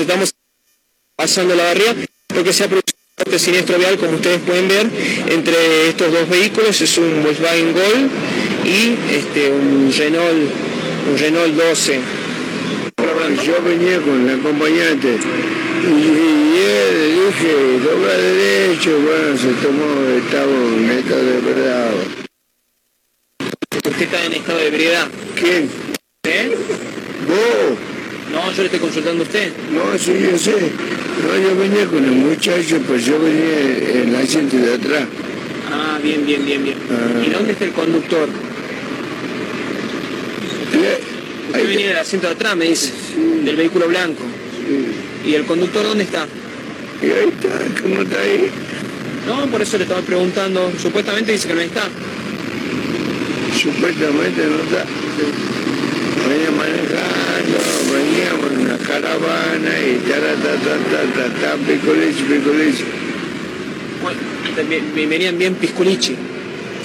estamos pasando la barriga, porque se ha producido un siniestro vial, como ustedes pueden ver, entre estos dos vehículos, es un Volkswagen Gol y este, un Renault, un Renault 12. Yo venía con el acompañante y, él le dije, dobla derecho, bueno, se tomó, estaba en estado de verdad. ¿Usted está en estado de ebriedad? ¿Quién? ¿Eh? ¿Vos? No, yo le estoy consultando a usted. No, sí, yo sé. No, yo venía con el muchacho, pues yo venía en la asiento de atrás. Ah, bien, bien, bien, bien. Ah. ¿Y dónde está el conductor? Eh, Usted venía del asiento de atrás, me dice, del vehículo blanco. ¿Y el conductor dónde está? Y ahí está, ¿cómo está ahí? No, por eso le estaba preguntando. Supuestamente dice que no está. Supuestamente no está. Venía manejando, veníamos en una caravana y ta. Bueno, también- bien- venían bien pisculichi.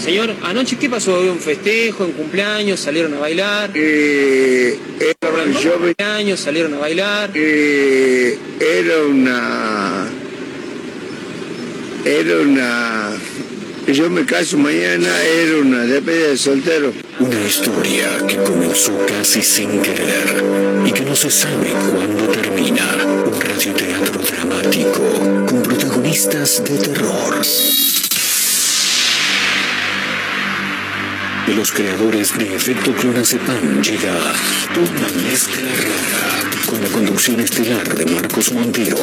Señor, anoche qué pasó? ¿Hubo un festejo, un cumpleaños? ¿Salieron a bailar? Eh, era, yo ¿Cumpleaños? ¿Salieron a bailar? Eh, era una. Era una. Yo me caso mañana, era una despedida de soltero. Una historia que comenzó casi sin querer y que no se sabe cuándo termina. Un radioteatro dramático con protagonistas de terror. De los creadores de Efecto Clonazepam llega una mezcla rara con la conducción estelar de Marcos Montero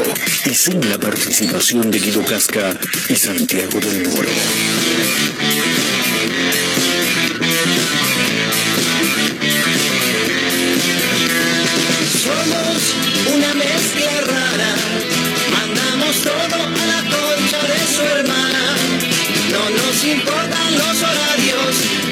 y sin la participación de Guido Casca y Santiago del Moro. Somos una mezcla rara, mandamos todo a la concha de su hermana. No nos importan los horarios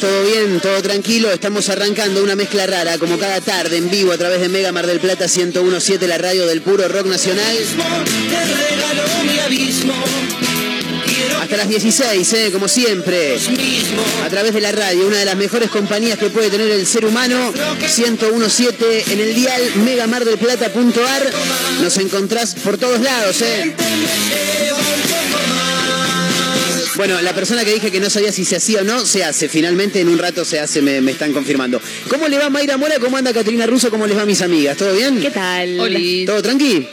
¿Todo bien? ¿Todo tranquilo? Estamos arrancando una mezcla rara, como cada tarde en vivo a través de Mega Mar del Plata 1017, la radio del puro rock nacional. Hasta las 16, ¿eh? como siempre. A través de la radio, una de las mejores compañías que puede tener el ser humano, 1017 en el dial megamardelplata.ar. Nos encontrás por todos lados, ¿eh? Bueno, la persona que dije que no sabía si se hacía o no, se hace. Finalmente en un rato se hace, me, me están confirmando. ¿Cómo le va Mayra Mora? ¿Cómo anda Caterina Russo? ¿Cómo les va mis amigas? ¿Todo bien? ¿Qué tal? ¿Todo tranqui?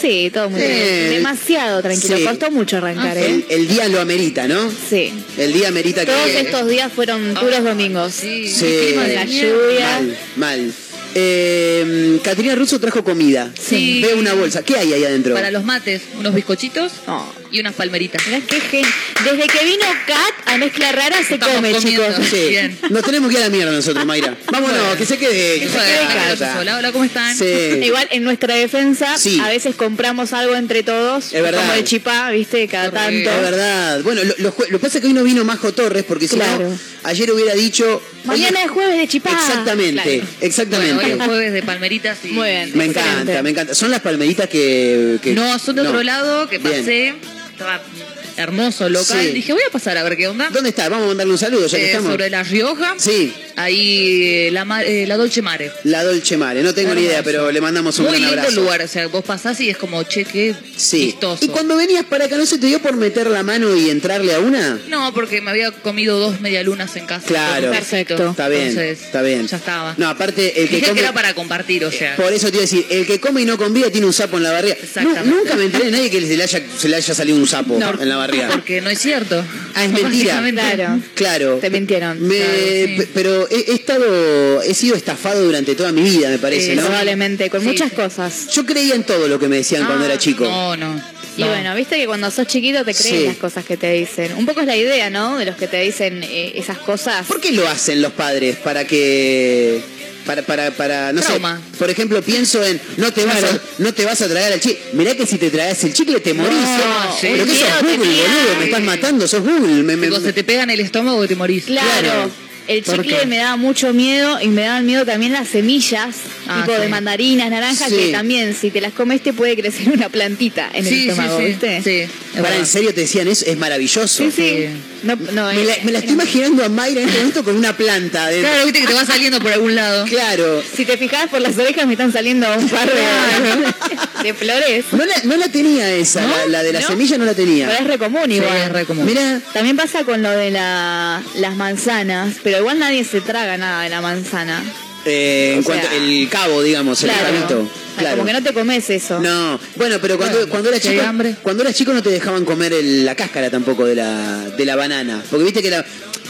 Sí, todo muy Eh, bien. Demasiado tranquilo. sí. Costó mucho arrancar, El, ¿eh? el día lo amerita, ¿no? Sí. El día amerita Todos que... estos días fueron puros domingos. Sí. Con la lluvia. Mal, mal. Eh, Caterina Russo trajo comida. Sí. Veo una bolsa. ¿Qué hay ahí adentro? Para los mates, unos bizcochitos Oh. Y unas palmeritas. Mirá qué gen- Desde que vino Kat a mezcla rara se Estamos come, comiendo. chicos. Sí. Bien. Nos tenemos que ir a la mierda nosotros, Mayra. Vámonos, Bueno. que se quede. Que se quede sola. Hola, ¿cómo están? Sí. Igual en nuestra defensa, Sí. a veces compramos algo entre todos, Es verdad. como de chipá, viste, cada Correcto. tanto. Es verdad. Bueno, lo, lo lo que pasa es que hoy no vino Majo Torres porque si Claro. no, ayer hubiera dicho. Mañana es jueves de chipá. Exactamente, Claro. exactamente. Bueno, hoy es jueves de palmeritas y... Muy bien. me Excelente. encanta, me encanta. Son las palmeritas que. que- No, son de otro lado, que Bien. Pasé. Estaba hermoso local. Sí. Dije, voy a pasar a ver qué onda. ¿Dónde está? Vamos a mandarle un saludo ya que Eh, estamos. sobre La Rioja. Sí, Ahí eh, la, eh, la Dolce Mare. la Dolce Mare. No tengo ni idea, pero le mandamos un Muy gran lindo abrazo. lugar, o sea, vos pasás y es como, che, qué Sí. vistoso. Y cuando venías para acá, ¿no se te dio por meter la mano y entrarle a una? No, porque me había comido dos medialunas en casa. Claro. Perfecto. Está bien, Entonces, está bien. Ya estaba. No, aparte, el que Dije come... que era para compartir, o sea. Por eso te iba a decir, el que come y no convida tiene un sapo en la barriga. Exactamente. Nu- nunca me enteré de nadie que se le haya, se le haya salido un sapo en la barriga. Porque no es cierto. Ah, es mentira. Claro. Claro. Te mintieron. Me- Claro, sí. p- Pero he, he estado, he sido estafado durante toda mi vida, me parece, Eh, ¿no? Probablemente, con Sí, muchas sí. cosas. Yo creía en todo lo que me decían cuando Ah, era chico. No, no. Y no. bueno, viste que cuando sos chiquito te crees Sí. las cosas que te dicen. Un poco es la idea, ¿no? De los que te dicen eh, esas cosas. ¿Por qué lo hacen los padres? Para que para para para no Trauma. sé. Por ejemplo, pienso en no te vas Claro. a, no te vas a tragar el chicle. Mirá que si te tragas el chicle te morís. No, sí. Pero que sos Google, boludo, me estás matando, sos Google. Me- me- Tipo, se te pega en el estómago y te morís. Claro. Claro. El ¿Por chicle me daba mucho miedo y me daban miedo también las semillas, Ah, tipo de mandarinas, naranjas, Sí. que también si te las comes te puede crecer una plantita en el sí, sí, estómago, sí. ¿viste? Sí, Para. ¿en serio te decían eso? Es maravilloso. Sí, sí. Sí. No, no, Me, la, eh, me la estoy imaginando a Mayra en este momento con una planta adentro. Claro, viste que te va saliendo por algún lado. Claro. Si te fijas por las orejas me están saliendo un par de, de flores. No la, no la tenía esa, la, la de la semilla no la Pero tenía. es re común Sí, igual. es re común. También pasa con lo de la, las manzanas, pero igual nadie se traga nada de la manzana. Eh, en sea, cuanto el cabo, digamos, el Claro. cabito. Claro. Como que no te comes eso. No, bueno, pero cuando, Bueno, cuando, hay chico, hambre. cuando eras chico no te dejaban comer el- la cáscara tampoco de la, de la banana. Porque viste que la,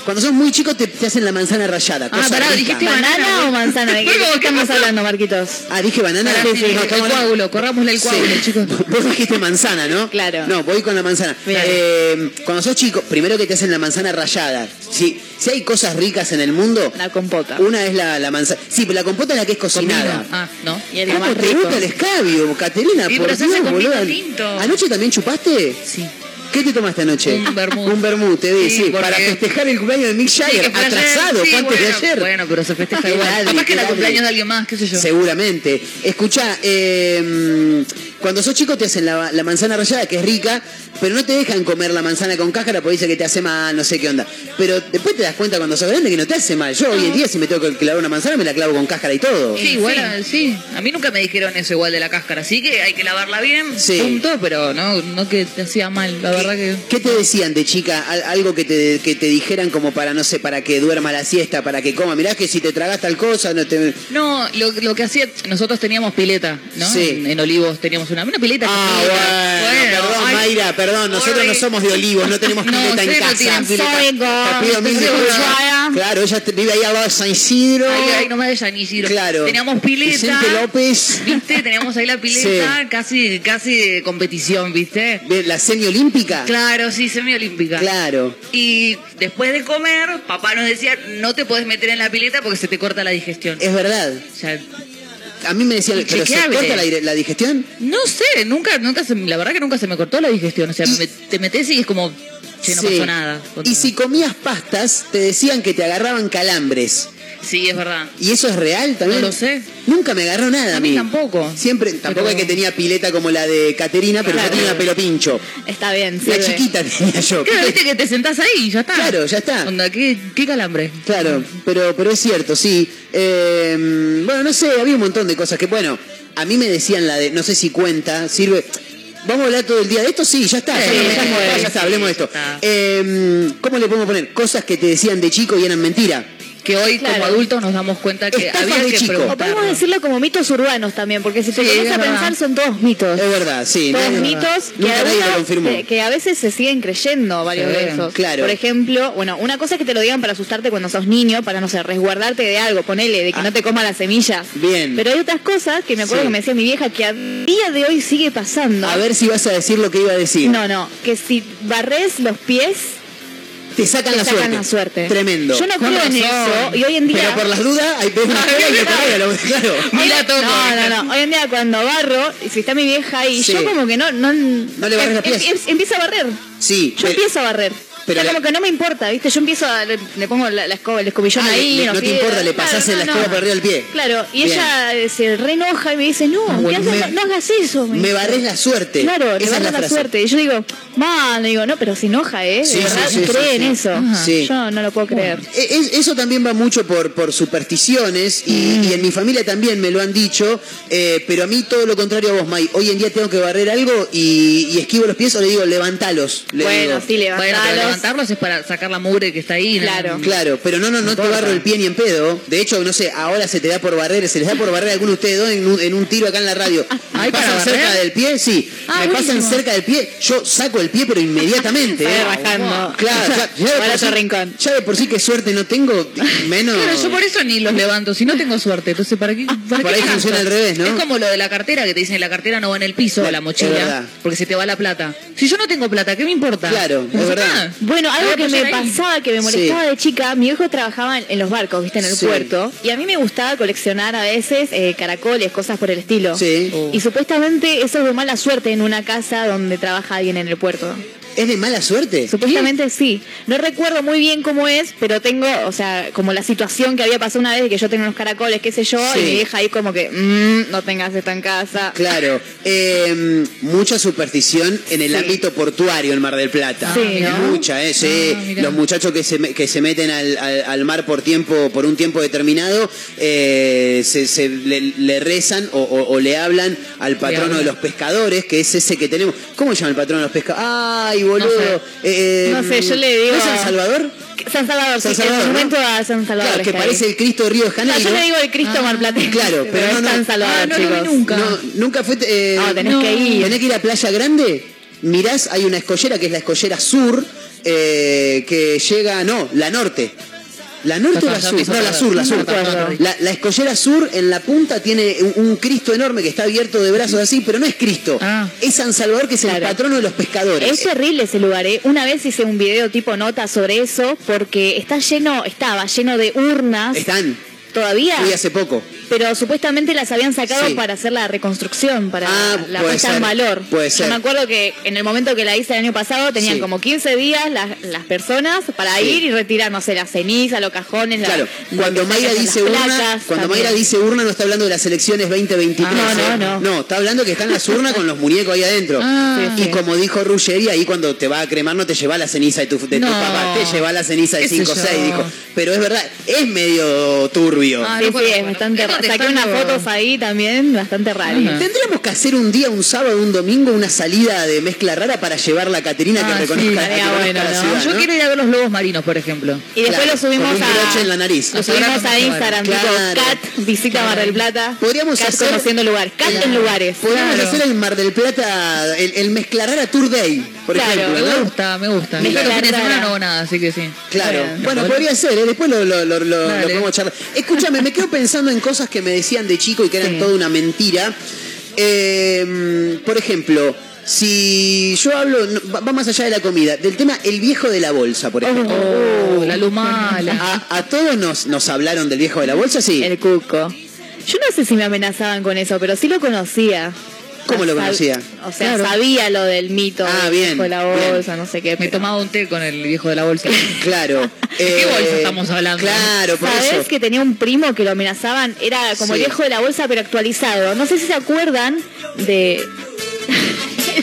cuando sos muy chico te, te hacen la manzana rallada. Ah, pará, dijiste ¿Banana o manzana? ¿De qué, ¿Cómo de qué que estamos hablando, Marquitos? Ah, dije banana. Pará, sí, No, el coágulo, corrámosle el coágulo, Sí. chicos. Vos dijiste manzana, ¿no? Claro. No, voy con la manzana. Eh, cuando sos chico, primero que te hacen la manzana rallada. Si, si hay cosas ricas en el mundo, La compota. una es la, la manzana. Sí, pero la compota es la que es cocinada. Ah, no. Y el ¿Cómo más te rico. gusta el escabio, Caterina? Sí, por pero se hace Dios, con vino boluda. tinto. ¿Anoche también chupaste? Sí. ¿Qué te tomaste anoche? Un vermut. Un vermut, te vi, Sí, sí, porque- para festejar el cumpleaños de Mick Jagger, atrasado, Sí, antes de ayer. Bueno, pero se festeja igual. Capaz que era cumpleaños de alguien más, qué sé yo. Seguramente. Escucha, eh, cuando sos chico te hacen la, la manzana rallada, que es rica, pero no te dejan comer la manzana con cáscara porque dice que te hace mal, no sé qué onda. Pero después te das cuenta cuando sos grande que no te hace mal. Yo hoy en día si me tengo que clavar una manzana me la clavo con cáscara y todo. Sí, igual, a- sí. A mí nunca me dijeron eso igual de la cáscara. Sí que hay que lavarla bien, Sí. punto, pero no, no que te hacía mal, la verdad que... ¿Qué te decían de chica? Al- Algo que te, que te dijeran como para, no sé, para que duerma la siesta, para que coma. Mirá que si te tragas tal cosa, no te... No, lo, lo que hacía, nosotros teníamos pileta, ¿no? Sí. En, en Olivos teníamos una, una pileta. Ah, bueno, perdón, ay, Mayra, perdón, nosotros no somos de olivos, no tenemos No, pileta en no casa. tienen pileta. Sorry, Te girl. pido mil Te pido disculpas. un Claro, ella vive ahí al lado de San Isidro. Ay, ay, no me de San Isidro. Claro. Teníamos pileta. Vicente López. ¿Viste? Teníamos ahí la pileta, casi, casi de competición, ¿viste? La semiolímpica. Claro, sí, semiolímpica. Claro. Y después de comer, papá nos decía, no te puedes meter en la pileta porque se te corta la digestión. Es verdad. O sea, A mí me decían, ¿pero se corta la, la digestión? no sé, nunca, nunca se, la verdad que nunca se me cortó la digestión. O sea, Y- me- te metes y es como, che, no Sí. pasó nada. Y si comías pastas, te decían que te agarraban calambres. Sí, es verdad. ¿Y eso es real también? No lo sé. Nunca me agarró nada a A mí. tampoco. Siempre, tampoco es que tenía pileta como la de Caterina, pero yo Claro. tenía pelo pincho. Está bien, La sirve. chiquita tenía yo. Claro, viste que te sentás ahí y ya está. Claro, ya está. Onda, ¿qué, qué calambre? Claro, pero, pero es cierto, sí. Eh, bueno, no sé, había un montón de cosas que, bueno, a mí me decían la de, no sé si cuenta, sirve. ¿Vamos a hablar todo el día de esto? Sí, ya está, ya, Sí, ya está, sí, ya está, hablemos de esto. está. Eh, ¿Cómo le podemos poner? Cosas que te decían de chico y eran mentira. Que hoy Claro. como adultos nos damos cuenta que Estafas había de que chico. O podemos decirlo como mitos urbanos también, porque si te Sí, pones es a verdad. pensar son todos mitos. Es verdad, sí. Todos mitos que, Nunca nadie lo algunos- confirmó. que, que a veces se siguen creyendo varios Sí, de esos. claro. Por ejemplo, bueno, una cosa es que te lo digan para asustarte cuando sos niño, para no sé, resguardarte de algo, ponele, de que Ah. no te coma las semillas. Bien. Pero hay otras cosas que me acuerdo Sí. que me decía mi vieja que a día de hoy sigue pasando. A ver si vas a decir lo que iba a decir. No, no, que si barres los pies, Te sacan, te la, sacan suerte. la suerte. Tremendo. Yo no creo en eso. Y hoy en día. Pero por las dudas, hay una pega, claro. Ni la toco. No, no, no. Hoy en día cuando barro, y si está mi vieja ahí, Sí. yo como que no... No, No le barres los pies. em- em- empiezo a barrer. Sí, Yo pero- empiezo a barrer. Pero o sea, la- como que no me importa, ¿viste? Yo empiezo a... Le, le pongo la, la escoba, el escobillón Ah, ahí. le- los no te importa, le pasás Claro, la no, escoba no. por arriba del pie. Claro, y Bien. ella eh, se reenoja y me dice, no, ¿qué bueno, haces? me- no, no hagas eso. Me dice. barres la suerte. Claro, le barres la la, frase. suerte. Y yo digo, man, digo, no, pero se enoja, ¿eh? Sí, de verdad, sí, sí, cree sí. en eso. Ajá. Sí. Yo no lo puedo creer. E- es- eso también va mucho por, por supersticiones y, Mm. y en mi familia también me lo han dicho, eh, pero a mí todo lo contrario a vos, May. Hoy en día tengo que barrer algo y, y esquivo los pies o le digo, levantalos. Le Bueno, digo. sí, Bueno, levantarlos es para sacar la mugre que está ahí. ¿no? Claro. Claro, pero no, no, no te barro el pie ni en pedo. De hecho, no sé, ahora se te da por barrer, se les da por barrer a alguno de ustedes dos en un, en un tiro acá en la radio. ¿Hay ¿Me pasan barrer? cerca del pie? Sí. Ah, me pasan buenísimo. cerca del pie, yo saco el pie, pero inmediatamente. ¿eh? rajando. Claro, ya, ya de sí- rincón. ya de por sí que suerte no tengo, menos. Claro, yo por eso ni los levanto, si no tengo suerte. Entonces, ¿para qué? para Por qué ahí funciona al revés, ¿no? Es como lo de la cartera, que te dicen la cartera no va en el piso, La- la mochila, porque se te va la plata. Si yo no tengo plata, ¿qué me importa? Claro, es verdad. Bueno, algo que me ahí. pasaba, que me molestaba de chica, mi hijo trabajaba en, los barcos, viste, en el Sí. puerto, y a mí me gustaba coleccionar a veces eh, caracoles, cosas por el estilo. Sí. Y supuestamente eso es de mala suerte en una casa donde trabaja alguien en el puerto. ¿Es de mala suerte? Supuestamente sí. No recuerdo muy bien cómo es, pero tengo, o sea, como la situación que había pasado una vez de que yo tengo unos caracoles, qué sé yo, Sí. y mi hija ahí como que, "Mm, no tengas esto en casa. Claro, eh, mucha superstición en el Sí. ámbito portuario en Mar del Plata. Sí, ¿no? Mucha, ¿eh? Sí. Ah. Los muchachos que se, me- que se meten al, al- al mar por tiempo, por un tiempo determinado, eh, se, se le, le rezan o, o- o le hablan al patrono de los pescadores, que es ese que tenemos. ¿Cómo se llama el patrono de los pescadores? Ay, boludo. Eh, No sé, yo le digo- ¿No es San Salvador? San Salvador, San sí, Salvador, el ¿no? monumento a San Salvador. Claro, que está ahí. parece el Cristo de Río de No, Janeiro. yo le digo el Cristo Ah, Marplatense. Claro, pero, no, es no. San Salvador, Ah, no chicos. nunca. No, nunca fue. eh, No, tenés no. que ir. Tenés que ir a Playa Grande, mirás, hay una escollera que es la escollera sur, eh, que llega, no, la norte. ¿La norte o la sur? No, la sur, la sur. La, la escollera sur en la punta tiene un, un Cristo enorme que está abierto de brazos así, pero no es Cristo. Ah. Es San Salvador que es el patrono de los pescadores. Es terrible ese lugar, ¿eh? Una vez hice un video tipo nota sobre eso porque está lleno, estaba lleno de urnas Están. todavía, Fui hace poco. Pero supuestamente las habían sacado Sí. para hacer la reconstrucción, para Ah, la puesta en valor. puede Yo ser. me acuerdo que en el momento que la hice el año pasado tenían Sí. como 15 días las, las personas para Sí. ir y retirar, no sé, la ceniza, los cajones, la- Claro, cuando Mayra dice urna, placas cuando también. Mayra dice urna no está hablando de las elecciones 2023. Ah, no, ¿eh? no, no. está hablando que están las urnas con los muñecos ahí adentro. Ah. Sí, y sí. como dijo Ruggeri, ahí cuando te va a cremar no te lleva la ceniza de tu, de tu No. papá, te lleva la ceniza de ¿Qué sé 5 o yo? 6, dijo. Pero es verdad, es medio turbio. Ah, Sí, no sí, es bueno, bastante raro. Saqué unas fotos ahí también, bastante raras. Ajá. Tendríamos que hacer un día, un sábado, un domingo, una salida de mezcla rara para llevar la Caterina Ah, que sí, reconozca, a que estaría conozca bueno, la ¿no? ciudad. Yo ¿no? quiero ir a ver los lobos marinos, por ejemplo. Y después Claro, lo subimos un a. en la nariz. Lo subimos a Instagram, Claro. tipo Cat, visita Mar del Plata. Podríamos Cat hacer- conociendo lugares. Cat en lugares. Podríamos Claro. hacer el Mar del Plata, el, el mezcla rara Tour Day, por Claro. ejemplo. Me ¿no? gusta, me gusta. Me Yo los gusta fines de rara. semana no hago nada, así que sí. Claro, Bueno. bueno, podría ser, ¿eh? después lo, lo, lo, lo- lo Dale. podemos charlar. Escúchame, me quedo pensando en cosas que me decían de chico y que eran Sí. toda una mentira. Eh, por ejemplo, si yo hablo, no, va más allá de la comida, del tema el viejo de la bolsa, por ejemplo. Oh, la luz mala. A, a todos nos, nos hablaron del viejo de la bolsa, sí. El cuco. Yo no sé si me amenazaban con eso, pero sí lo conocía. ¿Cómo lo conocía? O sea, Claro. sabía lo del mito Ah, del bien, viejo de la bien. bolsa, no sé qué. Me pero- tomaba un té con el viejo de la bolsa. Claro. ¿De qué Eh, bolsa estamos hablando? Claro, por ¿Sabés eso. que tenía un primo que lo amenazaban? Era como Sí. el viejo de la bolsa, pero actualizado. No sé si se acuerdan de.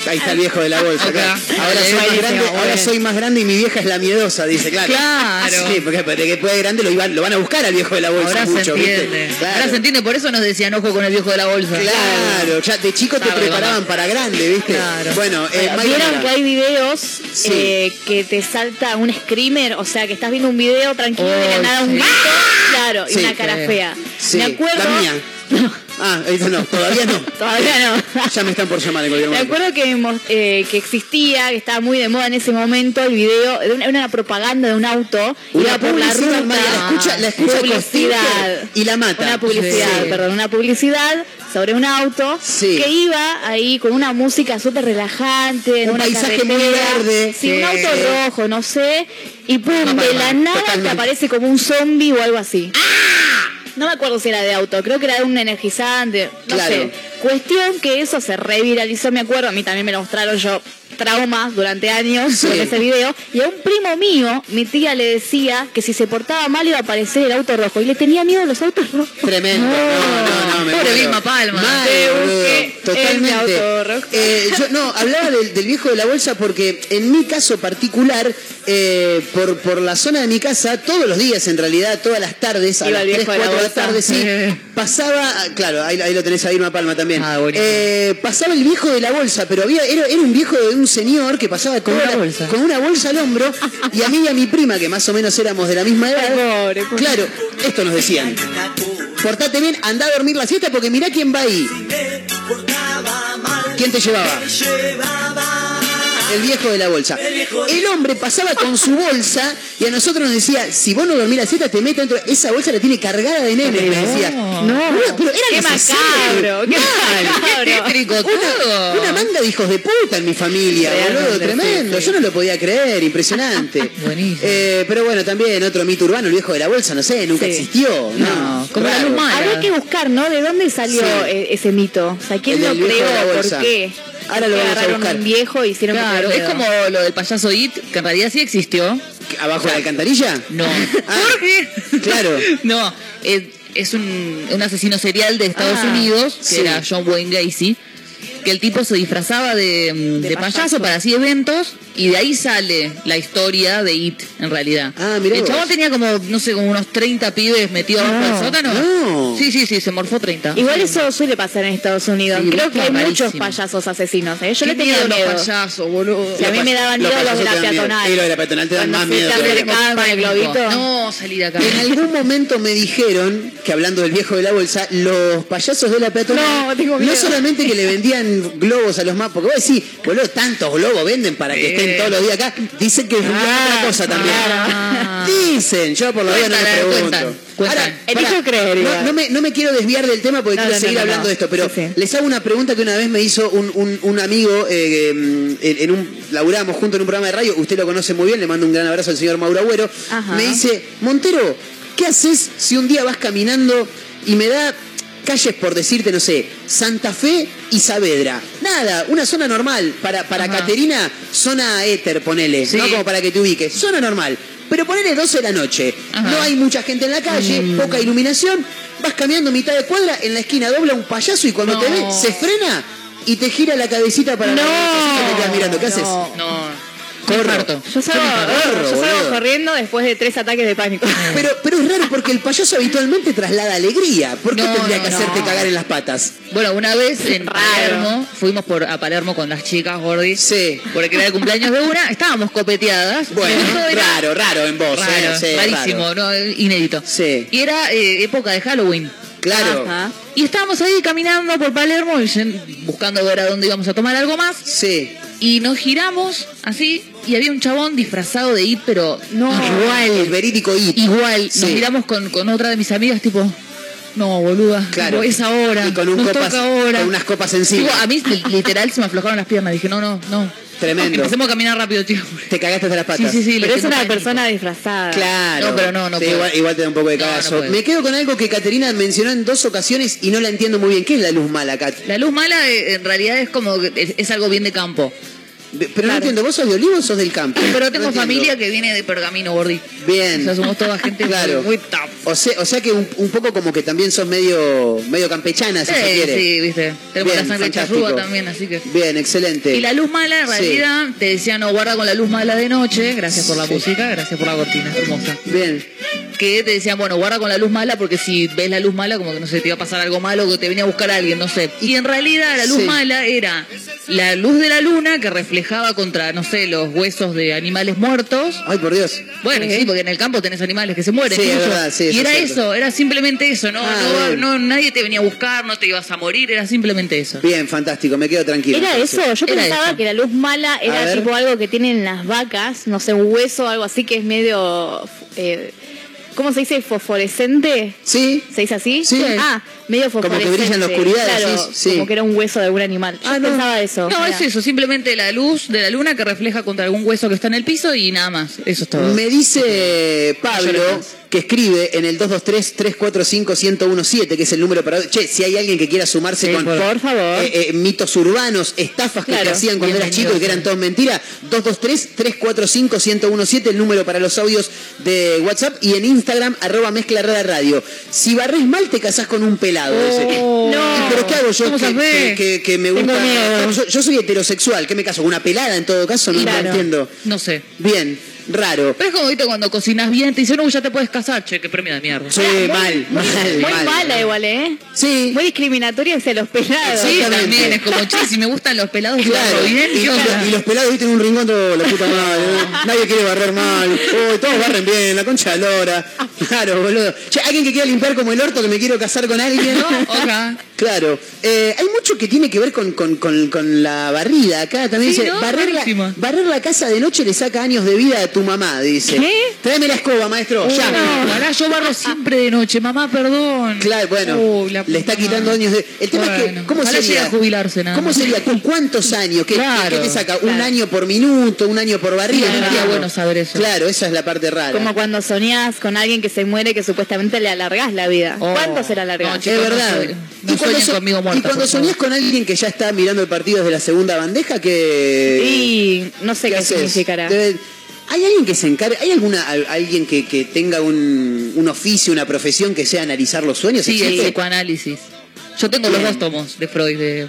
Ahí está el viejo de la bolsa. Acá. claro. Ahora, soy más grande, ahora soy más grande y mi vieja es la miedosa, dice, claro. Claro. Sí, porque de que después de grande lo, iban- lo van a buscar al viejo de la bolsa Ahora mucho, se ¿viste? entiende. Claro. Ahora se entiende, por eso nos decían ojo con el viejo de la bolsa. Claro, ya de chico te preparaban mamá. para grande, ¿viste? Claro. Bueno, eh, Mayra Vieron que hay videos Sí. eh, que te salta un screamer, o sea, que estás viendo un video tranquilo y de la Oh, nada un sí. grito, claro, y una cara fea. Sí, Me acuerdo. la mía. Ah, eso no, todavía no. Todavía no. Ya me están por llamar en cualquier Me acuerdo que, eh, que existía, que estaba muy de moda en ese momento, el video, de una, propaganda de un auto, Una iba por la publicidad, ruta. La escucha- la escucha publicidad. Y la mata. Una publicidad, Sí. perdón, una publicidad sobre un auto Sí. que iba ahí con una música súper relajante, en Un una paisaje muy verde. Sí, un auto rojo, no sé, y pum, de de la nada te aparece como un zombie o algo así. No me acuerdo si era de auto, creo que era de un energizante, no Claro. sé. Cuestión que eso se reviralizó, me acuerdo, a mí también me lo mostraron yo traumas durante años Sí. con ese video. Y a un primo mío, mi tía le decía que si se portaba mal iba a aparecer el auto rojo. Y le tenía miedo a los autos rojos. Tremendo. No, no, no. Me Pobre. Vilma Palma. Mal, Totalmente. en mi auto rojo. Eh, yo no, hablaba del, del viejo de la bolsa porque en mi caso particular, eh, por, por la zona de mi casa, todos los días en realidad, todas las tardes, a Iba las el 3, viejo de la 4 de la tarde, sí, pasaba, claro, ahí, ahí lo tenés a Irma Palma también. Ah. Eh, pasaba el viejo de la bolsa, pero había, era, era un viejo de un señor que pasaba Con una bolsa. con una bolsa al hombro y a mí y a mi prima, que más o menos éramos de la misma edad, Pobre, pobre. claro, esto nos decían. Portate bien, anda a dormir la siesta porque mirá quién va ahí. ¿Quién te llevaba? El viejo de la bolsa. El hombre pasaba con su bolsa y a nosotros nos decía, si vos no dormís la siesta, te meto dentro. Esa bolsa la tiene cargada de nenes, me decía. No. pero era Qué macabro, qué macabro. Tricotudo. Una manga de hijos de puta en mi familia, boludo, tremendo. sí, sí. Yo no lo podía creer, impresionante. Buenísimo. Eh, pero bueno, también otro mito urbano, el viejo de la bolsa, no sé, nunca Sí. existió. No, como la Raro. luz mala. Habría que buscar, ¿no? ¿De dónde salió Sí. eh, ese mito? O sea, ¿quién El lo creó? ¿Por qué? Ahora ¿Por lo vamos a agarraron buscar. un viejo y hicieron Claro, es como lo del payaso It, que en realidad sí existió. ¿Abajo de la alcantarilla? No. Ah, ¿Por qué? claro. No, es, es un, un asesino serial de Estados Ah, Unidos, que sí. era John Wayne Gacy, que el tipo se disfrazaba de, mm, De de payaso. payaso. para así eventos y de ahí sale la historia de It, en realidad. Ah, mirá el vos. chabón tenía como, no sé, como unos 30 pibes metidos No, en el sótano. no. Sí, sí, sí, se morfó 30. Igual eso suele pasar en Estados Unidos. Sí, Creo que hay muchos payasos asesinos. ¿eh? Yo le tenía miedo miedo. los payasos, boludo. Sí, a mí me daban miedo los de la peatonal. Y los de la peatonal te dan más miedo. con el globito. No, salí de acá. En algún momento me dijeron que hablando del viejo de la bolsa, los payasos de la peatonal No, tengo miedo. solamente que le vendían globos a los más, porque vos decís, boludo, tantos globos venden para que estén todos los días acá. Dicen que es otra cosa también. Ah. Dicen, yo por lo menos no me pregunto. cuentan. Ahora, Elijo creer, no, no me, no me quiero desviar del tema porque No, quiero seguir hablando de esto, pero Sí, sí. les hago una pregunta que una vez me hizo un, un- un amigo, eh, en, en un, laburábamos juntos en un programa de radio, usted lo conoce muy bien, le mando un gran abrazo al señor Mauro Agüero. Ajá. Me dice, Montero, ¿qué haces si un día vas caminando y me da calles por decirte, no sé, Santa Fe y Saavedra? Nada, una zona normal. Para, para. Caterina, zona éter, ponele, Sí. no como para que te ubiques, zona normal. Pero ponele 12 de la noche, Ajá. no hay mucha gente en la calle, Mm. poca iluminación, vas caminando mitad de cuadra, en la esquina dobla un payaso y cuando No. te ve, se frena y te gira la cabecita para No. la y te quedas mirando. ¿Qué haces? No. No, Corro. Yo salgo, Corro, yo salgo boludo. corriendo después de tres ataques de pánico. Pero, pero es raro porque el payaso habitualmente traslada alegría. ¿Por qué No, tendría no, que no. hacerte cagar en las patas? Bueno, una vez en Raro. Palermo, fuimos por, a Palermo con las chicas, Gordis, Sí. porque era el cumpleaños de una, estábamos copeteadas. Bueno, era raro, raro en vos, raro, ¿eh? Sí, rarísimo, raro. no, inédito. Sí. Y era eh, época de Halloween. Claro. Ajá. Y estábamos ahí caminando por Palermo, buscando ver a dónde íbamos a tomar algo más. Sí. Y nos giramos así, y había un chabón disfrazado de It, pero No. Igual, el verídico IT. igual. Sí. Nos miramos con, con otra de mis amigas, tipo, no, boluda, Claro. es ahora, Y con, un nos copas, toca ahora. con unas copas encima. a mí li- literal se me aflojaron las piernas. Dije, no, no, no. Tremendo. Empecemos a caminar rápido, tío. Te cagaste de las Sí, patas. sí, sí. le Pero es una pánico. persona disfrazada. Claro. No, pero no, no Sí, puedo. igual, igual te da un poco de No, no cagazo. puedo. Me quedo con algo que Caterina mencionó en dos ocasiones y no la entiendo muy bien. ¿Qué es la luz mala, Cat? La luz mala eh, en realidad es como que es, es algo bien de campo. Pero no entiendo, ¿vos sos de Olivo o sos del campo? Pero tengo familia que viene de Pergamino, Gordi. Bien. O sea, somos toda gente Claro. muy top. O sea, o sea que un, un poco como que también sos medio, medio campechana, si se Sí, quiere. sí, viste. Tenemos Bien, la sangre charrúa también, así que. Bien, excelente. Y la luz mala, en Sí. realidad, te decía no guarda con la luz mala de noche. Gracias por la Sí. música, gracias por la cortina hermosa. Bien. Que te decían, bueno, guarda con la luz mala porque si ves la luz mala, como que no sé, te iba a pasar algo malo, que te venía a buscar alguien, no sé. Y en realidad la luz Sí. mala era la luz de la luna que reflejaba contra, no sé, los huesos de animales muertos. Ay, por Dios. Bueno, sí, porque en el campo tenés animales que se mueren. Sí, es verdad, sí, y era es eso, era simplemente eso, no, Ah, no, nadie te venía a buscar, no te ibas a morir, era simplemente eso. Bien, fantástico, me quedo tranquilo. ¿Era eso? Yo Era pensaba eso. que la luz mala era tipo algo que tienen las vacas, no sé, un hueso o algo así que es medio. eh, ¿Cómo se dice? ¿Fosforescente? Sí. ¿Se dice así? Sí. Ah, medio Como que fosforescente. brilla en la oscuridad, Claro, decís, sí. como que era un hueso de algún animal. Yo Ah, no. pensaba eso. No, Mira. es eso, simplemente la luz de la luna que refleja contra algún hueso que está en el piso y nada más. Eso es todo. Me dice Pablo. Que escribe en el 223-345-1017, que es el número para... Che, si hay alguien que quiera sumarse Sí, con por- por favor. eh, eh, mitos urbanos, estafas que te hacían cuando eras chico y que eran sí. todos mentiras, 223-345-1017, el número para los audios de WhatsApp y en Instagram, arroba mezcla radio. Si barres mal, te casás con un pelado. Oh, No. ¿Pero qué hago yo ¿Cómo que, me Tengo gusta? miedo. Yo, yo soy heterosexual, ¿qué me caso? ¿Con una pelada en todo caso? No, entiendo. No sé. Bien, raro. Pero es como viste cuando cocinas bien, te dicen, no, ya te puedes casar, che, qué premio de mierda. Sí, mal, mal, Muy mal. mala igual, ¿eh? Sí, Muy discriminatoria hacia los pelados. Sí, también, es como, che, si me gustan los pelados, claro. bien, y, los pelados viste en un rincón todo la puta madre. ¿no? Nadie quiere barrer mal. Uy, todos barren bien, la concha de lora. Claro, boludo. Che, alguien que quiera limpiar como el orto que me quiero casar con alguien. Oja. Claro. Eh, hay mucho que tiene que ver con, con- con- con la barrida. Acá también Sí, dice, ¿no? barrer, la, barrer la casa de noche le saca años de vida a tu mamá, dice. ¿Qué? Tráeme la escoba, maestro. ya. No, ahora yo barro siempre de noche, mamá, perdón. Claro, bueno, le está quitando años de... El tema es que, ¿cómo sería? a jubilarse, nada ¿Cómo sería? ¿Con cuántos años? ¿Qué, Claro, qué te saca? ¿Un claro. año por minuto? ¿Un año por barriga? Claro, No estaría entiendo. bueno saber eso. Claro, esa es la parte rara. Como cuando soñás con alguien que se muere que supuestamente le alargás la vida. Oh. ¿Cuánto se la No, alargás? es verdad. no sueñen so- conmigo muerta, y cuando soñás con alguien que ya está mirando el partido desde la segunda bandeja, que... y no sé qué, significará. Debe- ¿Hay alguien que se encargue, hay alguna al- alguien que, que tenga un, un oficio, una profesión que sea analizar los sueños? Sí, el psicoanálisis. Yo tengo los dos tomos de Freud de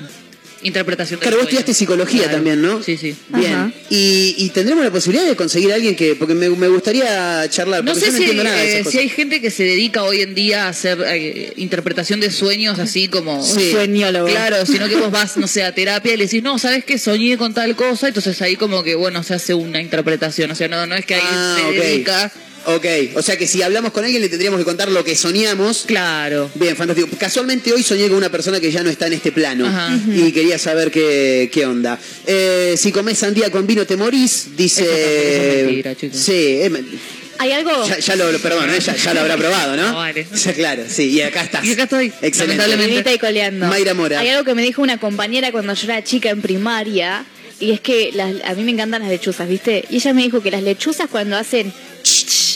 interpretación de Claro, vos estudiaste psicología Claro. también, ¿no? Sí, sí. Bien. Y, y tendremos la posibilidad de conseguir a alguien que. Porque me, me gustaría charlar. No sé yo no si, entiendo nada de eh, si hay gente que se dedica hoy en día a hacer eh, interpretación de sueños así como... Sí. Sueñólogo. Claro, sino que vos vas, no sé, a terapia y le decís, no, ¿sabes qué? Soñé con tal cosa, entonces ahí como que, bueno, se hace una interpretación. O sea, no, no es que ahí Ah, se dedica... Ok, o sea que si hablamos con alguien le tendríamos que contar lo que soñamos. Claro. Bien, fantástico. Casualmente hoy soñé con una persona que ya no está en este plano Ajá. y quería saber qué, qué onda. Eh, si comés sandía con vino te morís, dice... Eso es mentira, chicos. Sí, eh, me- ¿Hay algo? ya, ya lo, perdón, eh, ya, ya lo habrá probado, ¿no? No, vale. Ya, claro, sí, y acá estás. Y acá estoy, Excelente. y coleando. Mayra Mora. Hay algo que me dijo una compañera cuando yo era chica en primaria, y es que las- a mí me encantan las lechuzas, ¿viste? Y ella me dijo que las lechuzas cuando hacen...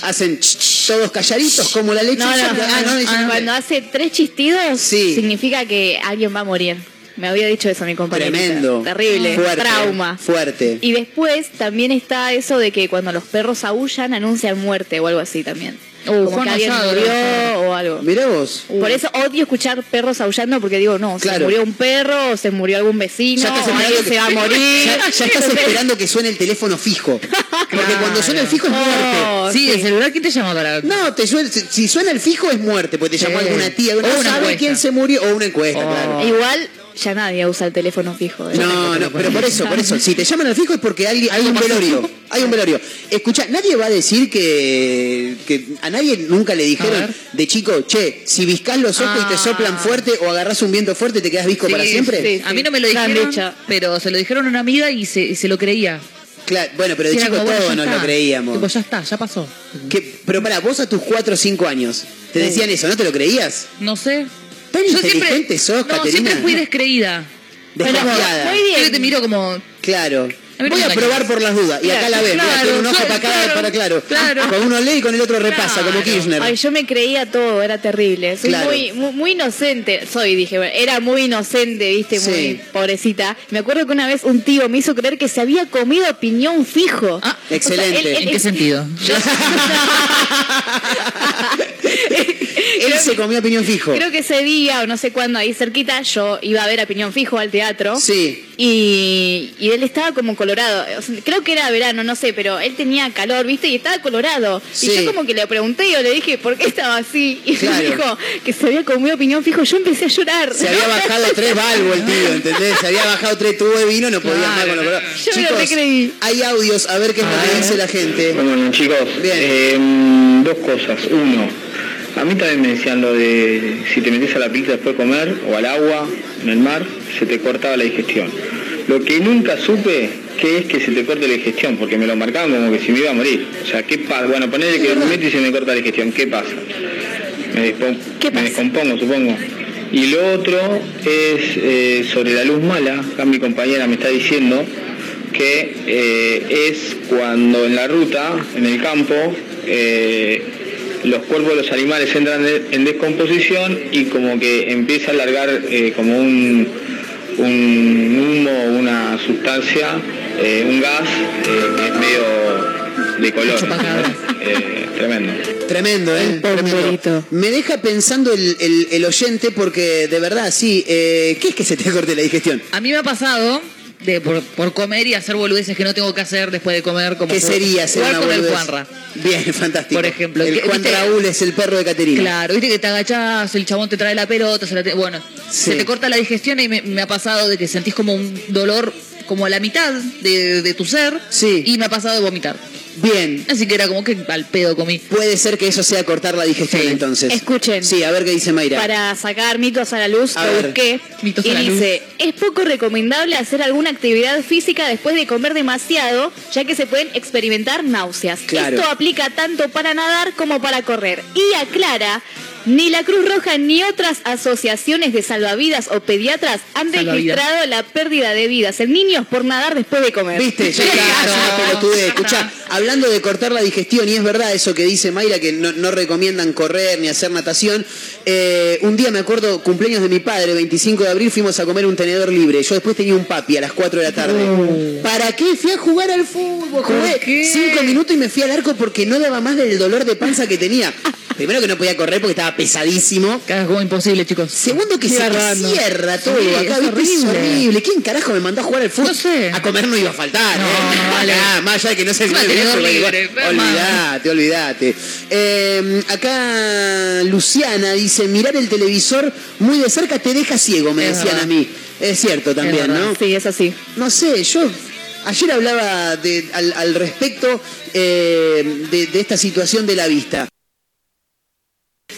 Hacen todos calladitos como la leche. No, no, ah, no, ah, cuando hace tres chistidos, Sí. significa que alguien va a morir. Me había dicho eso mi compañera. Tremendo. Terrible. Fuerte. Trauma. Fuerte. Y después también está eso de que cuando los perros aullan anuncian muerte o algo así también. Uh, Como Juan que alguien Osado, murió ¿no? o algo. Mirá vos. Por eso odio escuchar perros aullando porque digo, no, se Claro. murió un perro, o se murió algún vecino, Ya estás o esperando alguien que- se va a morir. Ya, ya estás esperando que suene el teléfono fijo. Porque cuando suena el fijo es muerte. Oh, sí, sí. el celular, ¿quién te llama para...? No, te suena- si, si suena el fijo es muerte, porque te llamó Sí. alguna tía, O no una sabe encuesta. quién se murió, o una encuesta, Oh. claro. Igual ya nadie usa el teléfono fijo. ¿eh? No, no, pero por eso, por eso. Si te llaman al fijo es porque hay, hay un velorio. Hay un velorio. Escucha, nadie va a decir que, que a nadie nunca le dijeron de chico, che, si viscás los ojos y te Ah. soplan fuerte o agarrás un viento fuerte, te quedas visco Sí, para siempre. sí. A mí no me lo dijeron, pero se lo dijeron a una amiga y se, y se lo creía. Claro, bueno, pero de Sí, era chico como, bueno, todos ya nos está. lo creíamos. Tipo, ya está, ya pasó. Que- pero para vos a tus 4 o 5 años, te decían eso, ¿no te lo creías? No sé. Tan inteligente sos, no, Caterina. siempre fui descreída. Desconfiada. muy bien. Yo te miro como... Claro. A Voy a probar por las dudas. Y acá la. Mira, Claro, tiene un ojo claro, para cada, claro, para claro. claro. Con uno lee y con el otro repasa, como Kirchner. Ay, yo me creía todo, era terrible. Soy Claro. muy, muy, muy inocente. Soy, dije, bueno, era muy inocente, viste, muy Sí. pobrecita. Me acuerdo que una vez un tío me hizo creer que se había comido piñón fijo. Ah, O sea, excelente. él- él- ¿En qué sentido? Él se comió piñón fijo. Creo que ese día, o no sé cuándo, ahí cerquita, yo iba a ver a Piñón Fijo al teatro. Sí. Y, y él estaba como colorado. O sea, creo que era verano, no sé, pero él tenía calor, ¿viste? Y estaba colorado. Sí. Y yo como que le pregunté, yo le dije, ¿por qué estaba así? Y Claro. me dijo que se había comido Piñón Fijo. Yo empecé a llorar. Se había bajado tres valvos el tío, ¿entendés? Se había bajado tres tubos de vino, no podía Claro, andar con los no, colores. Yo me lo recreí. hay audios, a ver qué es lo que dice la gente. Bueno, chicos, Bien. eh, dos cosas. Uno, a mí también me decían lo de si te metes a la pileta después de comer o al agua, en el mar, se te cortaba la digestión. Lo que nunca supe que es que se te corte la digestión, porque me lo marcaban como que si me iba a morir. O sea, ¿qué pasa? Bueno, ponele que me meto y se me corta la digestión, ¿qué pasa? Me, descompongo, supongo. Y lo otro es eh, sobre la luz mala. Acá mi compañera me está diciendo que eh, es cuando en la ruta, en el campo, eh, los cuerpos de los animales entran en descomposición y como que empieza a largar como un, un humo, una sustancia, eh, un gas eh, que es medio de color. Chupacabra. Eh, tremendo. Tremendo, ¿eh? Tremendo. Me deja pensando el, el- el oyente porque de verdad, sí, eh, ¿qué es que se te corte la digestión? A mí me ha pasado de por, por comer y hacer boludeces que no tengo que hacer después de comer. Como ¿Qué jugar- sería jugar una con el? Juanra. Bien, fantástico. Por ejemplo, El Juan ¿viste? Raúl es el perro de Caterina. Claro, viste que te agachás, el chabón te trae la pelota, se la te- bueno, Sí. se te corta la digestión y me, me ha pasado de que sentís como un dolor como a la mitad de, de tu ser Sí. y me ha pasado de vomitar. Bien. Así que era como que al pedo comí. Puede ser que eso sea cortar la digestión Sí. entonces. Escuchen. Sí, a ver qué dice Mayra. Para sacar mitos a la luz, A lo ver, busqué. mitos y a la luz. dice, es poco recomendable hacer alguna actividad física después de comer demasiado, ya que se pueden experimentar náuseas. Claro. Esto aplica tanto para nadar como para correr. Y aclara, ni la Cruz Roja ni otras asociaciones de salvavidas o pediatras han Salvavidas. registrado la pérdida de vidas en niños por nadar después de comer. ¿Viste? Ya está, es una pelotudez. Escuchá, hablando de cortar la digestión, y es verdad eso que dice Mayra, que no, no recomiendan correr ni hacer natación. eh, un día me acuerdo, cumpleaños de mi padre, 25 de abril, fuimos a comer un tenedor libre. Yo después tenía un papi a las 4 de la tarde. ¿Para qué? Fui a jugar al fútbol. Jugué qué? 5 minutos y me fui al arco porque no daba más del dolor de panza que tenía. Primero que no podía correr porque estaba pesadísimo. Como imposible, chicos. Segundo que Qué se cierra todo Sí, acá, es horrible. horrible. ¿Quién carajo me mandó a jugar al fútbol? No sé. A comer no iba a faltar, No, ¿eh? no, vale. Acá, más allá de que no se hermano. Olvídate, olvídate. Eh, acá Luciana dice, mirar el televisor muy de cerca te deja ciego, me Es decían verdad. a mí. Es cierto también. ¿no? Sí, es así. No sé, yo ayer hablaba de- al, al respecto eh, de, de esta situación de la vista.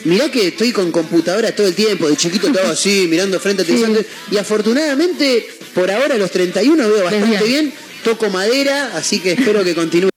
Mirá que estoy con computadora todo el tiempo, de chiquito estaba así, mirando frente a televisión, y afortunadamente por ahora a los 31 veo bastante bien. bien, toco madera, así que espero que continúe.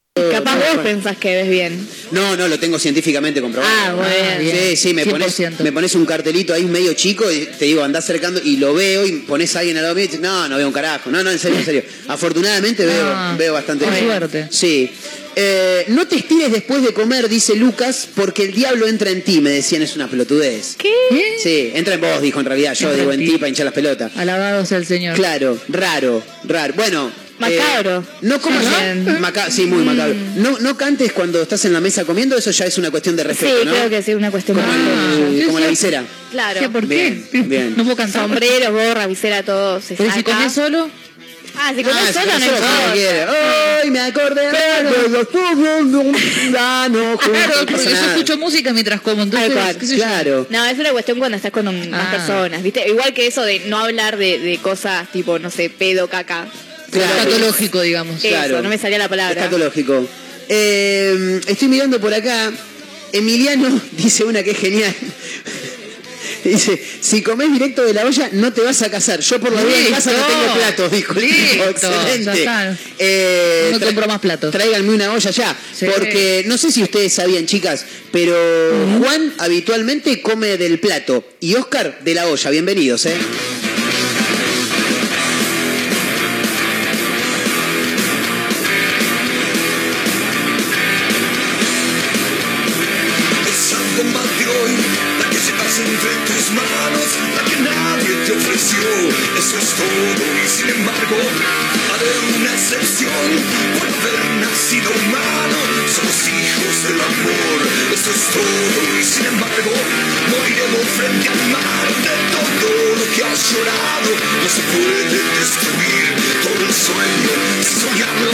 Vos pensás que ves bien. No, no, lo tengo científicamente comprobado. Ah, muy Ah, bien. Sí, sí, me pones, 100%. me pones un cartelito ahí medio chico y te digo, andás acercando y lo veo y pones a alguien al lado mío y dices, no, no veo un carajo. No, no, en serio, en serio. Afortunadamente veo, Ah, veo bastante bien. suerte. Sí. Eh, no te estires después de comer, dice Lucas, porque el diablo entra en ti, me decían, es una pelotudez. ¿Qué? Sí, entra en vos, dijo en realidad, yo Entra digo en ti para hinchar las pelotas. Alabado sea el Señor. Claro, raro, raro. Bueno. Macabro. eh, no comas. Maca- sí, muy macabro. No, no cantes cuando estás en la mesa comiendo, eso ya es una cuestión de Sí, respeto, ¿no? creo que sí, una cuestión Como, de como sí, la sí. visera. Claro. ¿Qué, ¿Por Bien, qué? bien. No puedo cantar. Sombreros, gorra, visera, todo. Se Pero si comés solo, Ah, si comés Ah, solo, si no importa. Ay, me acordé de los claro, No porque yo escucho música mientras como, entonces, qué sé yo. Claro. No, es una cuestión cuando estás con un- más Ah. personas, ¿viste? Igual que eso de no hablar de, de cosas tipo, no sé, pedo, caca. Claro. Escatológico, digamos. Eso, Claro. no me salía la palabra. Escatológico. Eh, estoy mirando por acá. Emiliano dice una que es genial. Dice, si comes directo de la olla, no te vas a casar. Yo por la duda en casa no tengo platos, dijo. Listo, Excelente. Eh, No compro más platos. Tráiganme una olla ya. Sí. Porque no sé si ustedes sabían, chicas, pero Juan habitualmente come del plato y Oscar de la olla. Bienvenidos, ¿eh? gracias todo y sin embargo haré una excepción por haber nacido humano. Somos hijos del amor, eso es todo y sin embargo moriremos frente al mar de todo lo que has llorado. No se puede destruir todo el sueño soñarlo.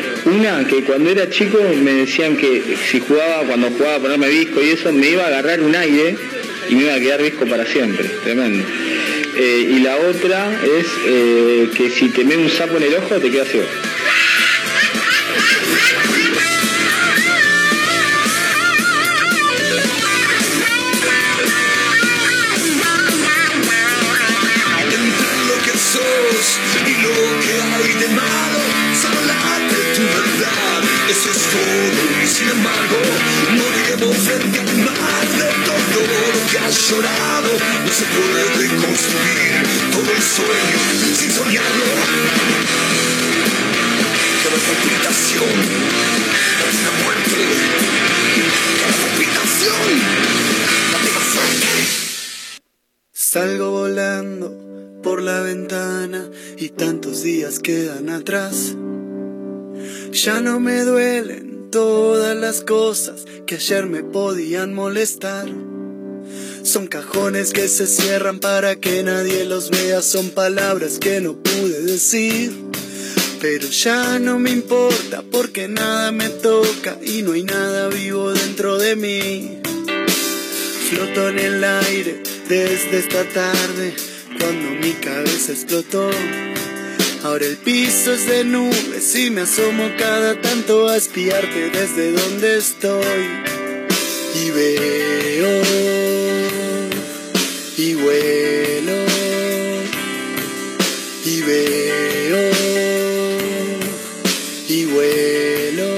Una, que cuando era chico me decían que si jugaba, cuando jugaba a ponerme disco y eso, me iba a agarrar un aire y me iba a quedar disco para siempre. Tremendo. Eh, y la otra es eh, que si te mete un sapo en el ojo, te quedas ciego. No se puede construir todo el sueño sin soñarlo. Cada palpitación es una muerte, cada palpitación la. Salgo volando por la ventana y tantos días quedan atrás. Ya no me duelen todas las cosas que ayer me podían molestar. Son cajones que se cierran para que nadie los vea, son palabras que no pude decir. Pero ya no me importa porque nada me toca y no hay nada vivo dentro de mí. Floto en el aire desde esta tarde cuando mi cabeza explotó. Ahora el piso es de nubes y me asomo cada tanto a espiarte desde donde estoy. Y veo y vuelo y veo y vuelo.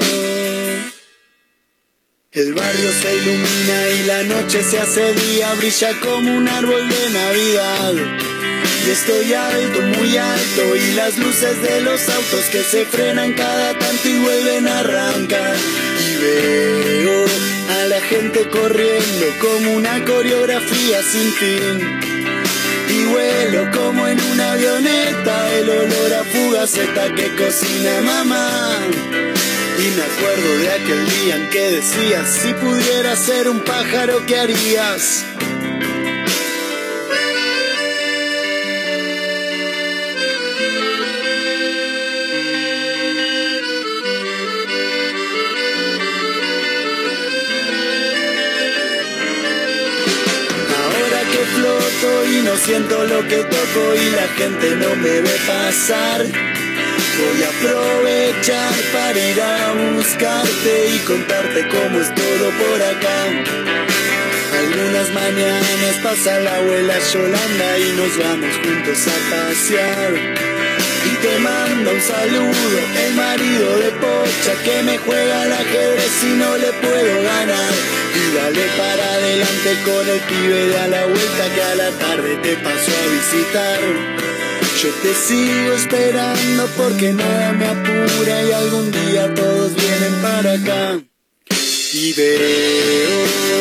El barrio se ilumina y la noche se hace día, brilla como un árbol de Navidad. Y estoy alto, muy alto, y las luces de los autos que se frenan cada tanto y vuelven a arrancar. Y veo a la gente corriendo como una coreografía sin fin. Y vuelo como en una avioneta, el olor a fugaceta que cocina mamá. Y me acuerdo de aquel día en que decías, si pudieras ser un pájaro, ¿qué harías? Siento lo que toco y la gente no me ve pasar. Voy a aprovechar para ir a buscarte y contarte cómo es todo por acá. Algunas mañanas pasa la abuela Yolanda y nos vamos juntos a pasear. Y te manda un saludo el marido de Pocha que me juega al ajedrez y no le puedo ganar. Y dale para adelante con el pibe de a la vuelta que a la tarde te pasó a visitar. Yo te sigo esperando porque nada me apura y algún día todos vienen para acá. Y veo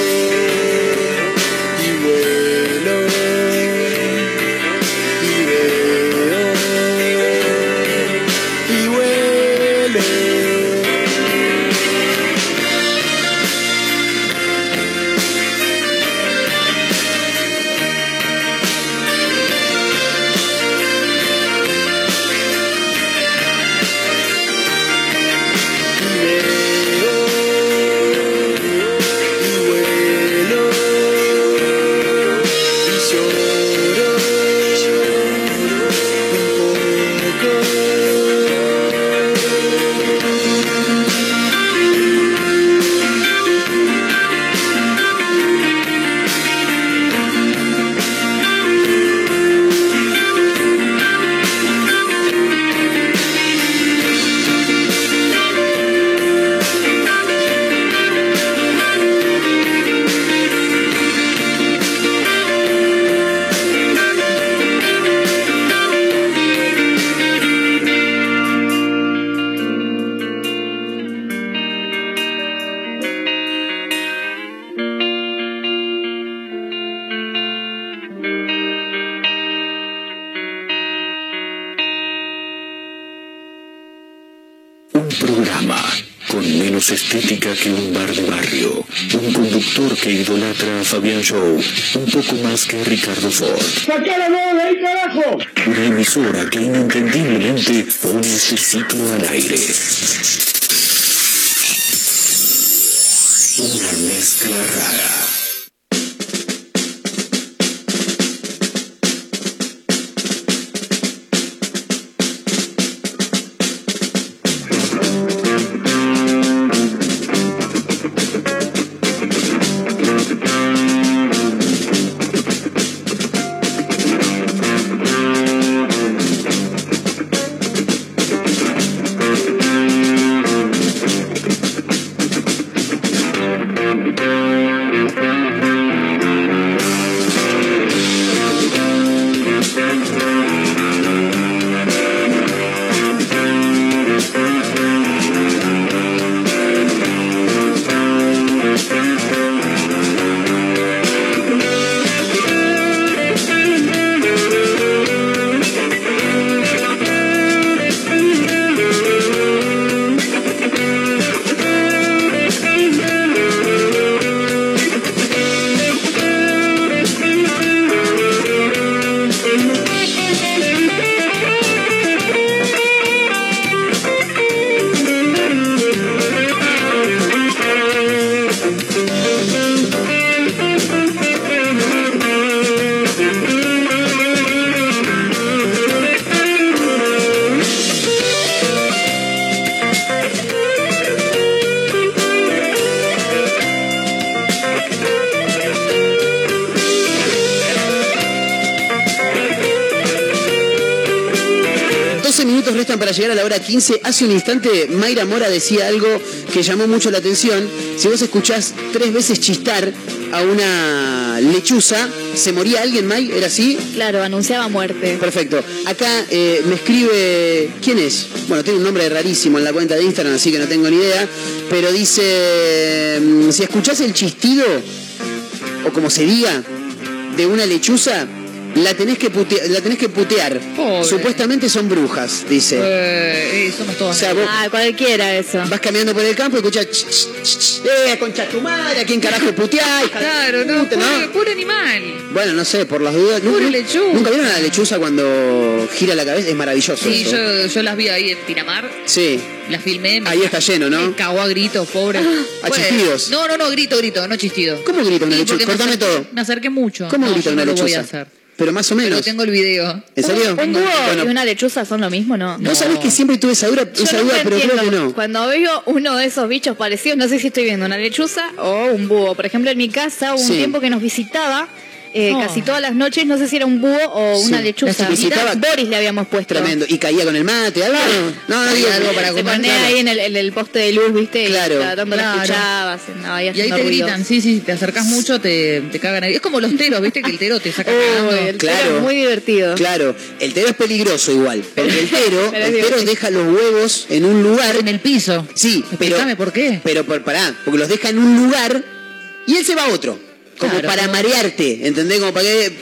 que idolatra a Fabián Show, un poco más que Ricardo Ford. Una emisora que inentendiblemente pone este ciclo al aire. Una mezcla rara. A la hora 15. Hace un instante Mayra Mora decía algo que llamó mucho la atención. Si vos escuchás tres veces chistar a una lechuza, ¿se moría alguien, May? ¿Era así? Claro, anunciaba muerte. Perfecto. Acá eh, me escribe. ¿Quién es? Bueno, tiene un nombre rarísimo en la cuenta de Instagram, así que no tengo ni idea. Pero dice. mm, Si escuchás el chistido, o como se diga, de una lechuza, la tenés que, pute- la tenés que putear. Pobre. Supuestamente son brujas, dice. Eh, eh, somos todos. O sea, vos Ah, cualquiera eso. vas caminando por el campo y escuchás. ch, ch, ch, ch, ¡Eh, concha tu madre! ¿A quién carajo puteás? Claro, no, puta, pobre animal. Bueno, no sé, por las dudas. Pobre ¿Nunca, lechuza. ¿Nunca vieron a la lechuza cuando gira la cabeza? Es maravilloso. Sí, eso. yo, yo las vi ahí en Pinamar, Sí, las filmé. ahí está lleno, ¿no? Me cagó a gritos, pobre. A Bueno, chistidos. No, no, no, grito, grito, no chistido. ¿Cómo grita una lechuza? Cortame todo. Me acerqué mucho. ¿Cómo no, grita yo una no lo lechuza? voy a hacer. Pero más o menos. Pero tengo el video. ¿En serio? ¿Un búho Bueno, y una lechuza son lo mismo, no? Vos sabés que siempre tuve esa duda, Yo esa nunca duda pero creo que no. Cuando veo uno de esos bichos parecidos, no sé si estoy viendo una lechuza o un búho. Por ejemplo, en mi casa hubo Sí. un tiempo que nos visitaba eh, Oh. casi todas las noches, no sé si era un búho o una Sí. lechuza. Visitaba- Boris le habíamos puesto. Tremendo. Y caía con el mate, algo. No, no, digo, algo para Se comer, ponía claro. ahí en el, en el poste de luz, ¿viste? Claro. Y la Claro. escuchabas, andaba ahí Y ahí te ruidos. gritan, sí, sí, si te acercas mucho te, te cagan ahí. Es como los teros, ¿viste? Que el tero te saca Uy, cagando. el tero Claro. es muy divertido. Claro, el tero es peligroso igual, porque el tero, Pero el tero deja los huevos en un lugar. En el piso. Sí, pero. Explícame por qué. Pero por, pará, porque los deja en un lugar y él se va a otro. Como Claro. para marearte, ¿entendés? Como para que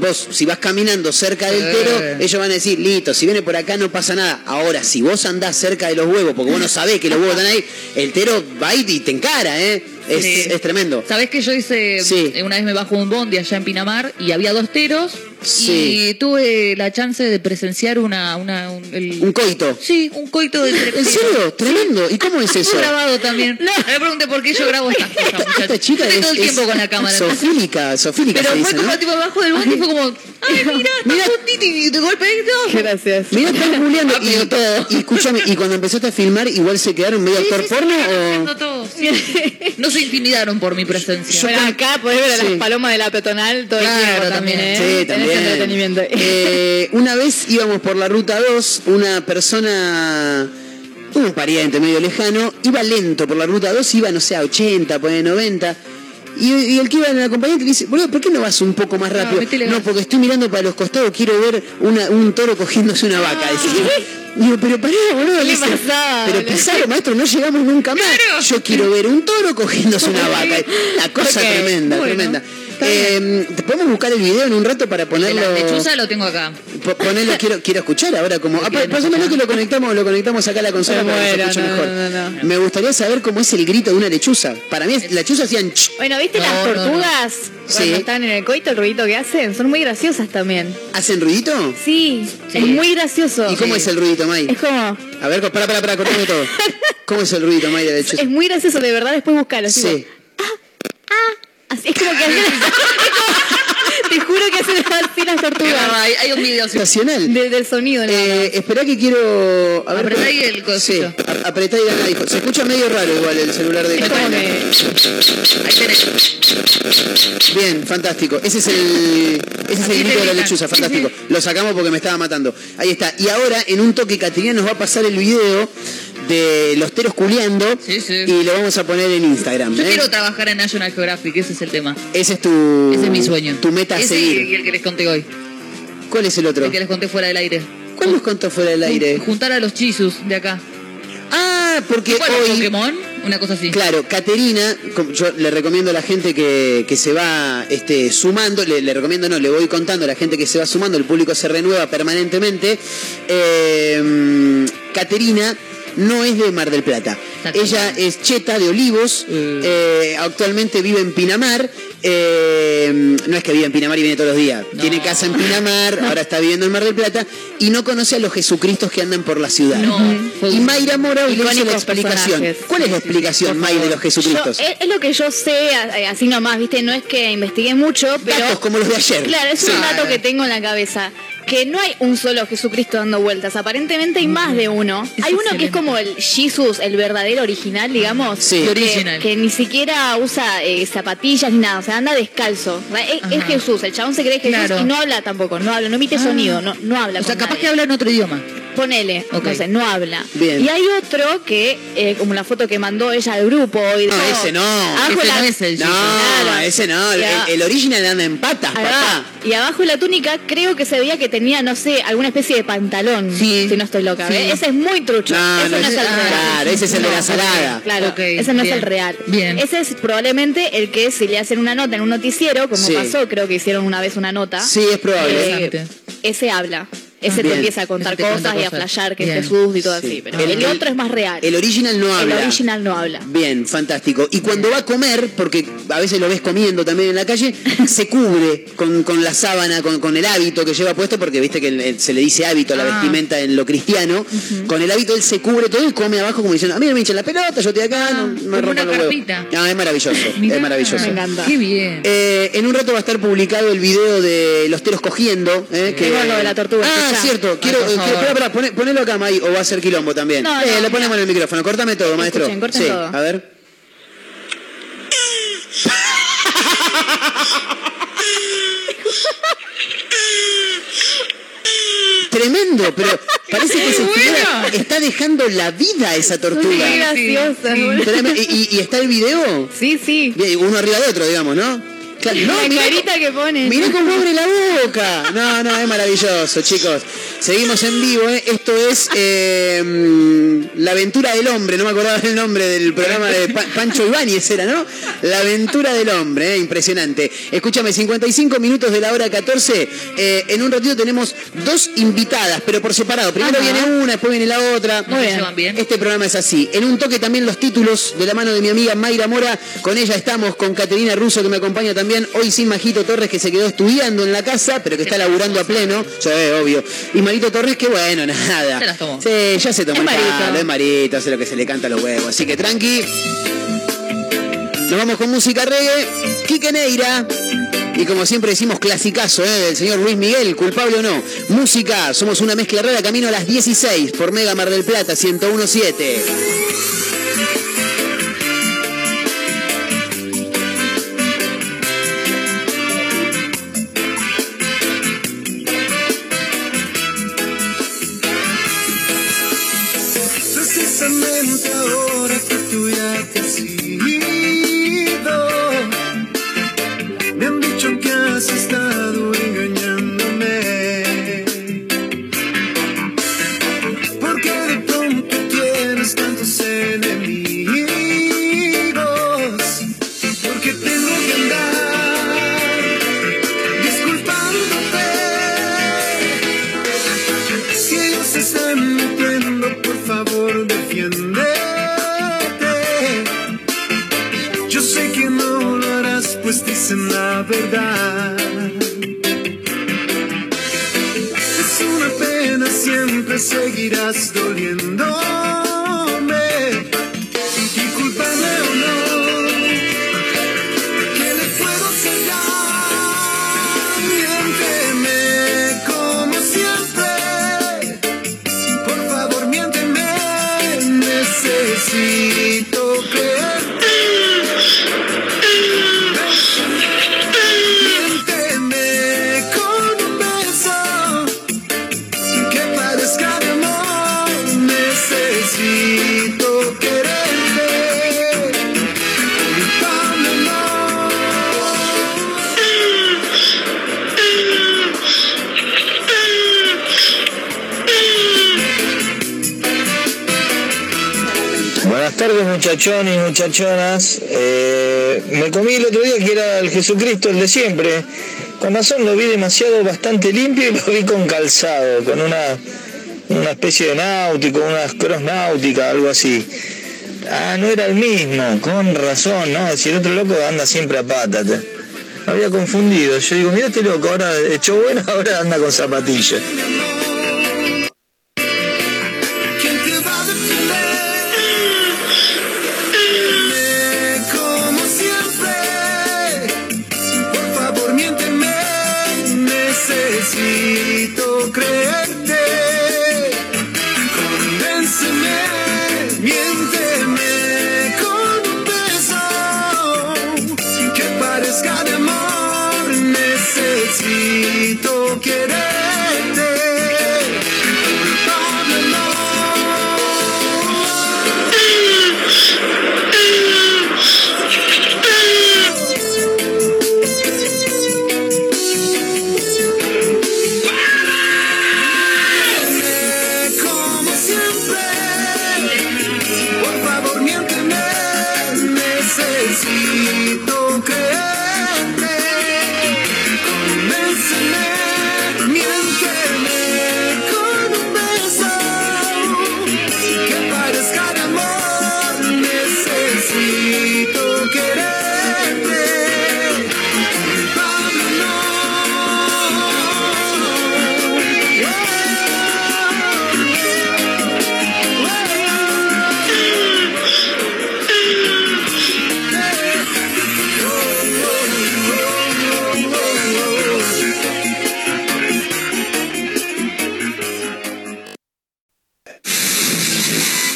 vos, si vas caminando cerca del Eh. tero, ellos van a decir, listo, si viene por acá no pasa nada. Ahora, si vos andás cerca de los huevos, porque vos no sabés que los huevos están ahí, el tero va y te encara, ¿eh? Es, Sí. es tremendo. ¿Sabés que yo hice, Sí. eh, una vez me bajo un bondi allá en Pinamar y había dos teros Sí. y tuve la chance de presenciar una, una un, el- Un coito. Sí, un coito de ¿En serio? Tremendo. ¿Y cómo es eso? Fue grabado también. No. me pregunté por qué yo grabo estas cosas. Esta chica Estoy es, todo el es tiempo con la cámara. Sofílica, sofílica Pero se fue dice, como ¿no? tipo abajo del bondi y fue como, ay, mira, Mira. y de golpe ahí todo. Gracias. Mira, estás googleando y, todo. y escúchame, y cuando empezaste a filmar, igual se quedaron medio actor porno Haciendo o. todo, sí. No se intimidaron por mi presencia. Bueno, acá podés ver a Sí. las palomas de la peatonal todo Claro, el tiempo también, también. ¿eh? Sí, Tenés entretenimiento. Eh, una vez íbamos por la ruta 2, una persona, un pariente medio lejano, iba lento por la ruta 2, iba, no sé, a 80, pone 90. Y, y el que iba en el acompañante le dice, boludo, ¿por qué no vas un poco más rápido? No, porque estoy mirando para los costados, quiero ver una- un toro cogiéndose una vaca. Digo, pero pará, boludo. ¿Qué dice, pasaba, pero pisalo, maestro, no llegamos nunca más. Yo quiero ver un toro cogiéndose una vaca. La cosa tremenda, bueno. tremenda. Eh, ¿te ¿Podemos buscar el video en un rato para ponerlo? la lechuza lo tengo acá. Po- Ponelo, quiero, quiero escuchar ahora como. Ah, que lo conectamos, lo conectamos acá a la consola Me para que se muero, escuche no, mejor. no, no, Me gustaría saber cómo es el grito de una lechuza. Para mí, es- la lechuza hacían ch. Bueno, ¿viste No, las no, no. tortugas cuando Sí. están en el coito, el ruidito que hacen? Son muy graciosas también. ¿Hacen ruidito? Sí, Sí. es muy gracioso. ¿Y cómo es el ruidito, May? Es como... A ver, para, para, para, cortame todo. ¿Cómo es el ruidito, May, de lechuza? Es muy gracioso, de verdad, después buscarlo. Sí. Así, es como que hacen... Te juro que hacen así las tortugas. Hay, hay un video. Sensacional. De- del sonido. nada. Eh, espera que quiero. A ver, Apretá ahí el Sí, cosito. a- apretá y gana, dijo. Se escucha medio raro igual el celular de Es como Catalina. que... Ahí tenés. Bien, fantástico. Ese es el, ese es el grito de la lechuza, fantástico. Lo sacamos porque me estaba matando. Ahí está. Y ahora, en un toque, Caterina nos va a pasar el video de los teros culeando Sí, sí. y lo vamos a poner en Instagram. Yo ¿eh? quiero trabajar en National Geographic, ese es el tema. Ese es tu, Ese es mi sueño. tu meta Ese seguir. y el que les conté hoy. ¿Cuál es el otro? El que les conté fuera del aire. ¿Cuál nos contó fuera del aire? Juntar a los chisus de acá. Ah, porque Bueno, hoy... Pokémon, una cosa así. Claro, Caterina, yo le recomiendo a la gente que, que se va este, sumando, le, le recomiendo, no, le voy contando a la gente que se va sumando, el público se renueva permanentemente. Eh, Caterina no es de Mar del Plata. Ella es cheta de Olivos, Mm. eh, actualmente vive en Pinamar. Eh, no es que vive en Pinamar y viene todos los días. No. Tiene casa en Pinamar, ahora está viviendo en Mar del Plata y no conoce a los Jesucristos que andan por la ciudad. No, Y Mayra Mora hoy le hizo la explicación. personajes. ¿Cuál es la explicación, May, de los Yo- Jesucristos? es, es lo que yo sé, eh, así nomás, ¿viste? No es que investigué mucho, pero... Datos como los de ayer. Claro, es Sí. un dato que tengo en la cabeza. Que no hay un solo Jesucristo dando vueltas. Aparentemente hay más de uno. Hay uno que es como el Jesus, el verdadero original, digamos. Sí. Que, Original. que ni siquiera usa eh, zapatillas ni nada. O sea, anda descalzo. Es. Jesús. El chabón se cree Jesús Claro. y no habla tampoco. No habla, no emite Ah. sonido. No, no habla. O sea, capaz nadie. que habla en otro idioma. Ponele, Ok. no sé, no habla. Bien. Y hay otro que, eh, como la foto que mandó ella al grupo. Y No, dijo, ese no. Ese la- no es el No, Claro. ese no. El, el original anda en patas, Ahí va. papá. Y abajo de la túnica creo que se veía que tenía, no sé, alguna especie de pantalón. Sí. Si no estoy loca. Sí. ¿ves? Ese es muy trucho. No, ese no, es el real. claro, ese es el de la salada. Claro, ese no bien. es el real. Bien. Ese es probablemente el que si le hacen una nota en un noticiero, como Sí. pasó, creo que hicieron una vez una nota. Sí, es probable. eh, ese habla. Ese Bien. te empieza a contar cosas y a flashear que Bien. es Jesús y todo Sí. así. Pero El- otro es más real. El original no habla. El original no habla. Bien, fantástico. Y cuando va a comer, porque a veces lo ves comiendo también en la calle, se cubre con, con la sábana, con, con el hábito que lleva puesto, porque viste que el- se le dice hábito a la Ah. vestimenta en lo cristiano. Con el hábito él se cubre todo y come abajo como diciendo, a mí no me la pelota, yo estoy acá, no me Ah, rompan una los huevos. No, es maravilloso, Mirá. es maravilloso. Me encanta. Qué bien. Eh, en un rato va a estar publicado el video de los teros cogiendo. Eh, que... Lo de la tortuga, Ah, escuchá. cierto. Quiero, Ay, por eh, espera, espera, poné- ponelo acá, May, o va a ser quilombo también. No, eh, no, lo ponemos en el micrófono. Cortame todo, maestro. Escuchen, corten sí, todo. a ver. Tremendo, pero parece que figura bueno. está dejando la vida a esa tortuga. Muy graciosa. Sí. boludo. Tremendo. ¿Y, y- y está el video? Sí, sí. Bien, uno arriba de otro, digamos, ¿no? Claro, no, la mirá carita que pone. Mirá cómo abre la boca. No, no, es maravilloso, chicos. Seguimos en vivo, ¿eh? Esto es eh, mm, La aventura del hombre. No me acordaba el nombre del programa de Pa- Pancho Ibáñez, era, ¿no? La aventura del hombre, ¿eh? Impresionante. Escúchame, 55 minutos de la hora 14. Eh, en un ratito tenemos dos invitadas, pero por separado. Primero Ajá. viene una, después viene la otra. ¿No se llevan bien? Este programa es así. En un toque también los títulos de la mano de mi amiga Mayra Mora. Con ella estamos, con Caterina Russo que me acompaña también. Hoy sin Majito Torres que se quedó estudiando en la casa, pero que está laburando a pleno. Sí, obvio. Y Marito Torres que bueno, nada. Se las tomó. Sí, ya se tomó Es el Marito. caldo, es Marito, hace lo que se le canta a los huevos. Así que tranqui. Nos vamos con música reggae. Quique Neira. Y como siempre decimos, clasicazo ¿eh? del señor Luis Miguel, culpable o no. Música, somos una mezcla rara, camino a las 16 por Mega Mar del Plata, 1017. La verdad. Es una pena, siempre seguirás doliéndome. Muchachones muchachonas. Eh, me comí el otro día que era el Jesucristo, el de siempre. Con razón lo vi demasiado bastante limpio y lo vi con calzado, con una, una especie de náutico, unas cross náuticas, algo así. Ah, no era el mismo, con razón, ¿no? Si el otro loco anda siempre a patas. Me había confundido. Yo digo, mira este loco, ahora hecho bueno, ahora anda con zapatillas.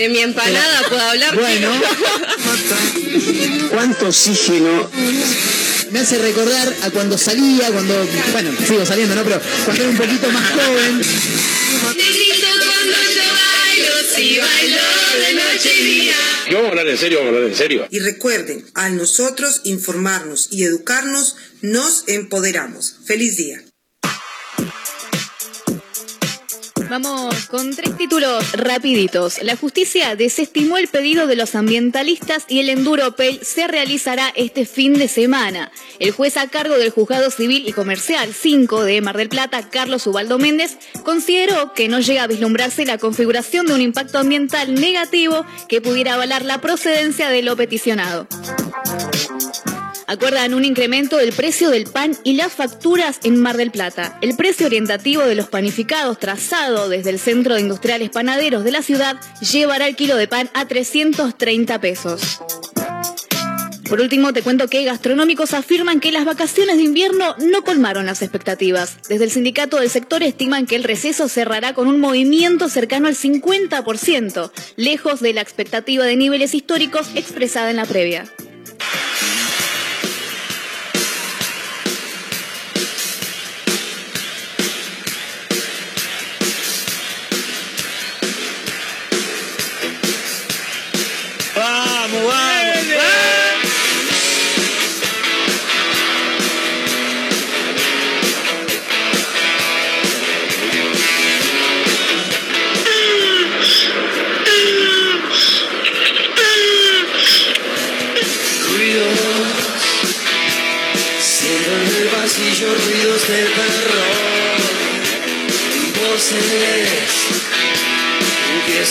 De mi empanada puedo hablar. Bueno. ¿Cuánto oxígeno? Me hace recordar a cuando salía, cuando, bueno, sigo saliendo, ¿no? Pero cuando era un poquito más joven. Negrito cuando yo bailo, si bailo de noche y día. Vamos a hablar en serio, vamos a hablar en serio. Y recuerden, al nosotros informarnos y educarnos, nos empoderamos. Feliz día. Vamos con tres títulos rapiditos. La justicia desestimó el pedido de los ambientalistas y el Enduropel se realizará este fin de semana. El juez a cargo del Juzgado Civil y Comercial 5 de Mar del Plata, Carlos Ubaldo Méndez, consideró que no llega a vislumbrarse la configuración de un impacto ambiental negativo que pudiera avalar la procedencia de lo peticionado. Acuerdan un incremento del precio del pan y las facturas en Mar del Plata. El precio orientativo de los panificados trazado desde el Centro de Industriales Panaderos de la ciudad llevará el kilo de pan a 330 pesos. Por último, te cuento que gastronómicos afirman que las vacaciones de invierno no colmaron las expectativas. Desde el sindicato del sector estiman que el receso cerrará con un movimiento cercano al 50%, lejos de la expectativa de niveles históricos expresada en la previa.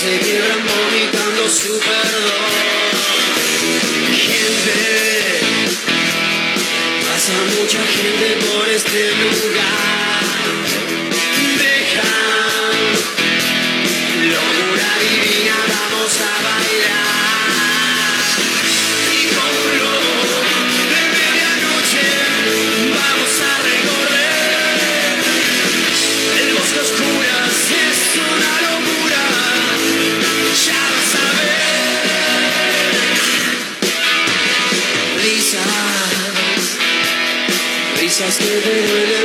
seguirán vomitando su perdón. Gente, pasa mucha gente por este lugar. living with it.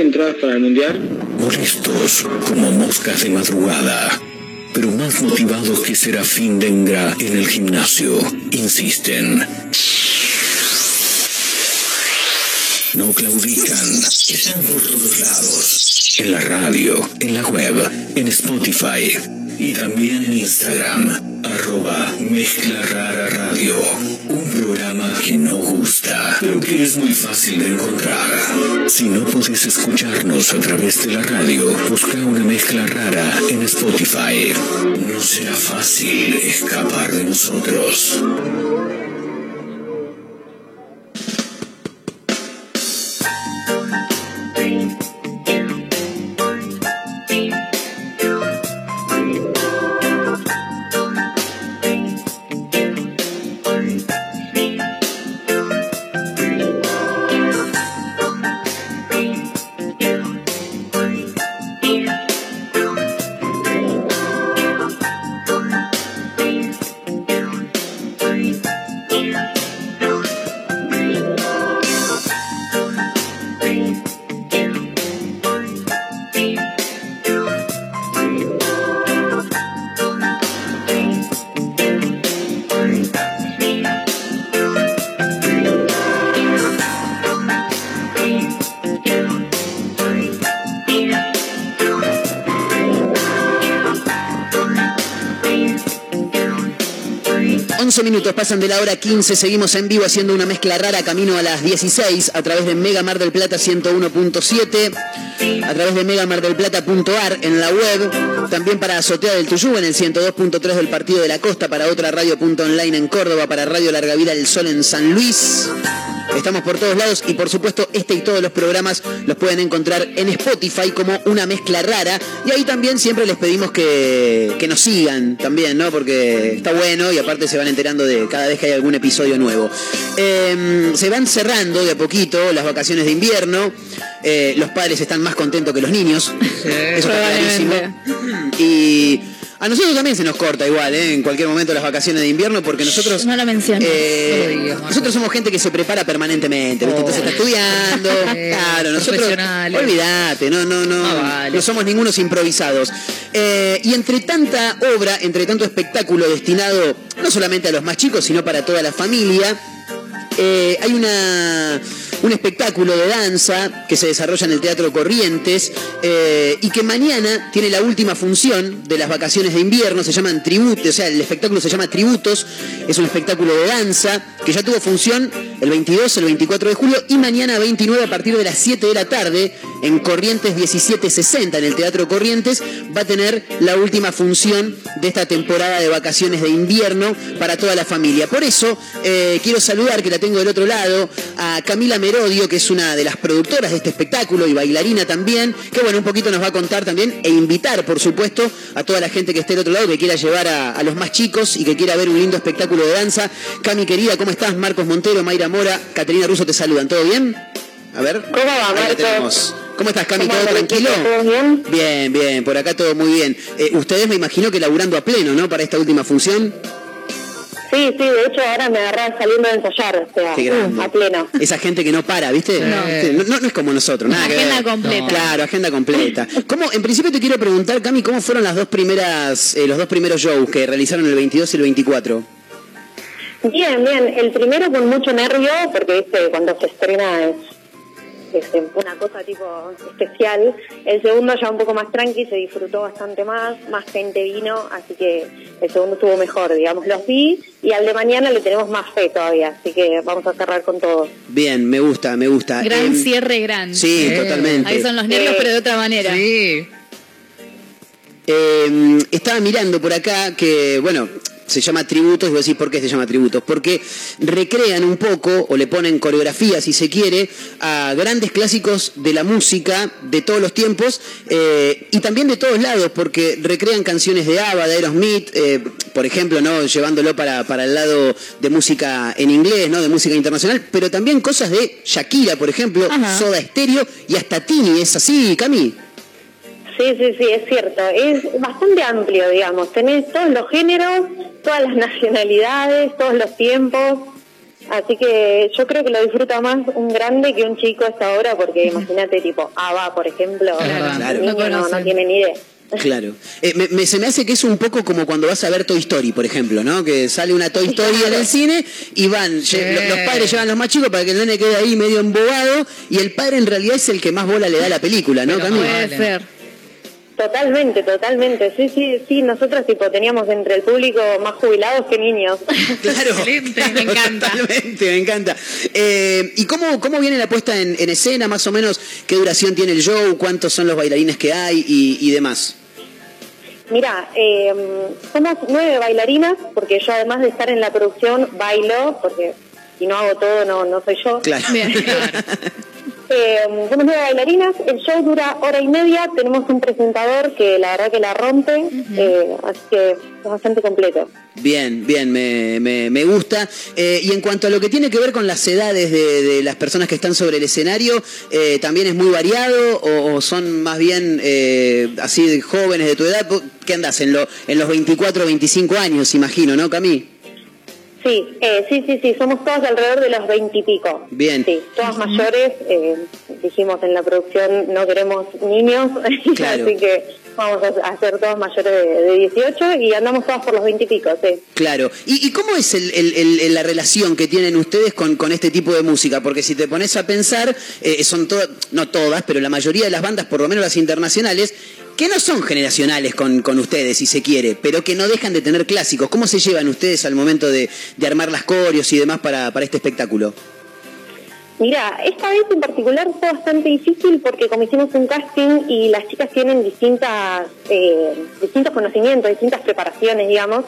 de entradas para el Mundial? Molestos como moscas de madrugada, pero más motivados que Serafín Dengra en el gimnasio, insisten. No claudican, están por todos lados, en la radio, en la web, en Spotify y también en Instagram, arroba Mezcla Rara Radio, un programa que no gusta, pero que es muy fácil de encontrar. Si no podés escucharnos a través de la radio, busca una mezcla rara en Spotify. No será fácil escapar de nosotros. Pasan de la hora 15, seguimos en vivo haciendo una mezcla rara camino a las 16 a través de Mega Mar del Plata 101.7, a través de megamardelplata.ar en la web, también para Azotea del Tuyú en el 102.3 del Partido de la Costa, para otra radio.online en Córdoba, para Radio Larga Vida del Sol en San Luis. Estamos por todos lados y por supuesto este y todos los programas los pueden encontrar en Spotify como una mezcla rara y ahí también siempre les pedimos que, que nos sigan también, ¿no? Porque está bueno y aparte se van enterando de cada vez que hay algún episodio nuevo. Eh, se van cerrando de a poquito las vacaciones de invierno, Eh, los padres están más contentos que los niños, eso está clarísimo. Y a nosotros también se nos corta igual, ¿eh? en cualquier momento las vacaciones de invierno, porque nosotros... No lo menciones. Eh, nosotros somos gente que se prepara permanentemente, ¿viste? Entonces está estudiando, claro, nosotros olvídate, no, no, no, no somos ningunos improvisados. Eh, y entre tanta obra, entre tanto espectáculo destinado no solamente a los más chicos, sino para toda la familia, hay una, un espectáculo de danza que se desarrolla en el Teatro Corrientes eh, y que mañana tiene la última función de las vacaciones de invierno, se llaman tributos, o sea, el espectáculo se llama Tributos, es un espectáculo de danza que ya tuvo función el 22, el 24 de julio y mañana 29 a partir de las 7 de la tarde en Corrientes 1760, en el Teatro Corrientes, va a tener la última función de esta temporada de vacaciones de invierno para toda la familia. Por eso eh, quiero saludar, que la tengo del otro lado, a Camila Merodio, que es una de las productoras de este espectáculo y bailarina también, que bueno, un poquito nos va a contar también e invitar, por supuesto, a toda la gente que esté del otro lado, que quiera llevar a, a los más chicos y que quiera ver un lindo espectáculo de danza. Cami querida, ¿cómo estás? Marcos Montero, Mayra Mora, Caterina Russo te saludan, ¿todo bien? A ver. ¿Cómo va, Marcos? ¿Cómo estás, Cami? ¿Cómo ¿Todo tranquilo? equipo? ¿Todo bien? Bien, bien, por acá todo muy bien. Eh, ustedes me imagino que laburando a pleno, ¿no? Para esta última función. Sí, sí, de hecho ahora me agarré saliendo de ensayar, o sea, Qué grande. a pleno. Esa gente que no para, ¿viste? No. Sí, No, no- no es como nosotros, nada que Agenda ver. completa. Claro, agenda completa. ¿Cómo, en principio te quiero preguntar, Cami, ¿cómo fueron las dos primeras, eh, los dos primeros shows que realizaron el 22 y el 24? Bien, bien. El primero con mucho nervio, porque viste, cuando se estrena es, es una cosa tipo especial. El segundo ya un poco más tranqui, se disfrutó bastante más, más gente vino, así que el segundo estuvo mejor, digamos, los vi. Y al de mañana le tenemos más fe todavía, así que vamos a cerrar con todo. Bien, me gusta, me gusta. Gran Em, cierre gran. Sí, totalmente. Ahí son los nervios, Sí. pero de otra manera. Sí. Eh, estaba mirando por acá que, bueno, se llama tributos, y vos decís, ¿por qué se llama tributos? Porque recrean un poco, o le ponen coreografía, si se quiere, a grandes clásicos de la música de todos los tiempos eh, y también de todos lados, porque recrean canciones de ABBA, de Aerosmith, eh, por ejemplo, ¿no? llevándolo para, para el lado de música en inglés, ¿no? de música internacional, pero también cosas de Shakira, por ejemplo, Ajá. Soda Stereo y hasta Tini, ¿es así, Cami? Sí, sí, sí, es cierto. Es bastante amplio, digamos. Tenés todos los géneros, todas las nacionalidades, todos los tiempos. Así que yo creo que lo disfruta más un grande que un chico a esta hora, porque imagínate, tipo, ABBA, por ejemplo, Claro, claro. niño No no, tiene ni idea. Claro. Eh, me- me- se me hace que es un poco como cuando vas a ver Toy Story, por ejemplo, ¿no? Que sale una Toy Story en el cine y van, lle- los padres llevan a los más chicos para que el nene quede ahí medio embobado y el padre en realidad es el que más bola le da a la película, ¿no, Pero? Puede ser. Totalmente, totalmente. Sí, sí, sí. Nosotros, tipo, teníamos entre el público más jubilados que niños. Claro, Excelente, me encanta. Totalmente, me encanta. Eh, ¿Y cómo, cómo viene la puesta en, en escena, más o menos? ¿Qué duración tiene el show? ¿Cuántos son los bailarines que hay y, y demás? Mira, eh, somos nueve bailarinas, porque yo además de estar en la producción, bailo, porque si no hago todo, no, no soy yo. Claro. Bien. Eh, somos nueve bailarinas, el show dura hora y media, tenemos un presentador que la verdad que la rompe, eh, así que es bastante completo. Bien, bien, me, me- me gusta. Eh, y en cuanto a lo que tiene que ver con las edades de, de las personas que están sobre el escenario, eh, ¿también es muy variado o, o son más bien eh, así de jóvenes de tu edad? ¿Qué andas en, lo, en los 24 o 25 años, imagino, ¿no, Cami? Sí, eh, sí, sí, sí, somos todas alrededor de los veintipico. Bien. Sí, todas mayores, eh, dijimos en la producción no queremos niños, Claro. así que vamos a ser todas mayores de, de 18 y andamos todas por los veintipico, sí. Claro. ¿Y, y cómo es el- el- el- la relación que tienen ustedes con, con este tipo de música? Porque si te pones a pensar, eh, son todas, no todas, pero la mayoría de las bandas, por lo menos las internacionales, que no son generacionales con, con ustedes, si se quiere, pero que no dejan de tener clásicos. ¿Cómo se llevan ustedes al momento de, de armar las coreos y demás para, para este espectáculo? Mira, esta vez en particular fue bastante difícil porque como hicimos un casting y las chicas tienen distintas, eh, distintos conocimientos, distintas preparaciones, digamos,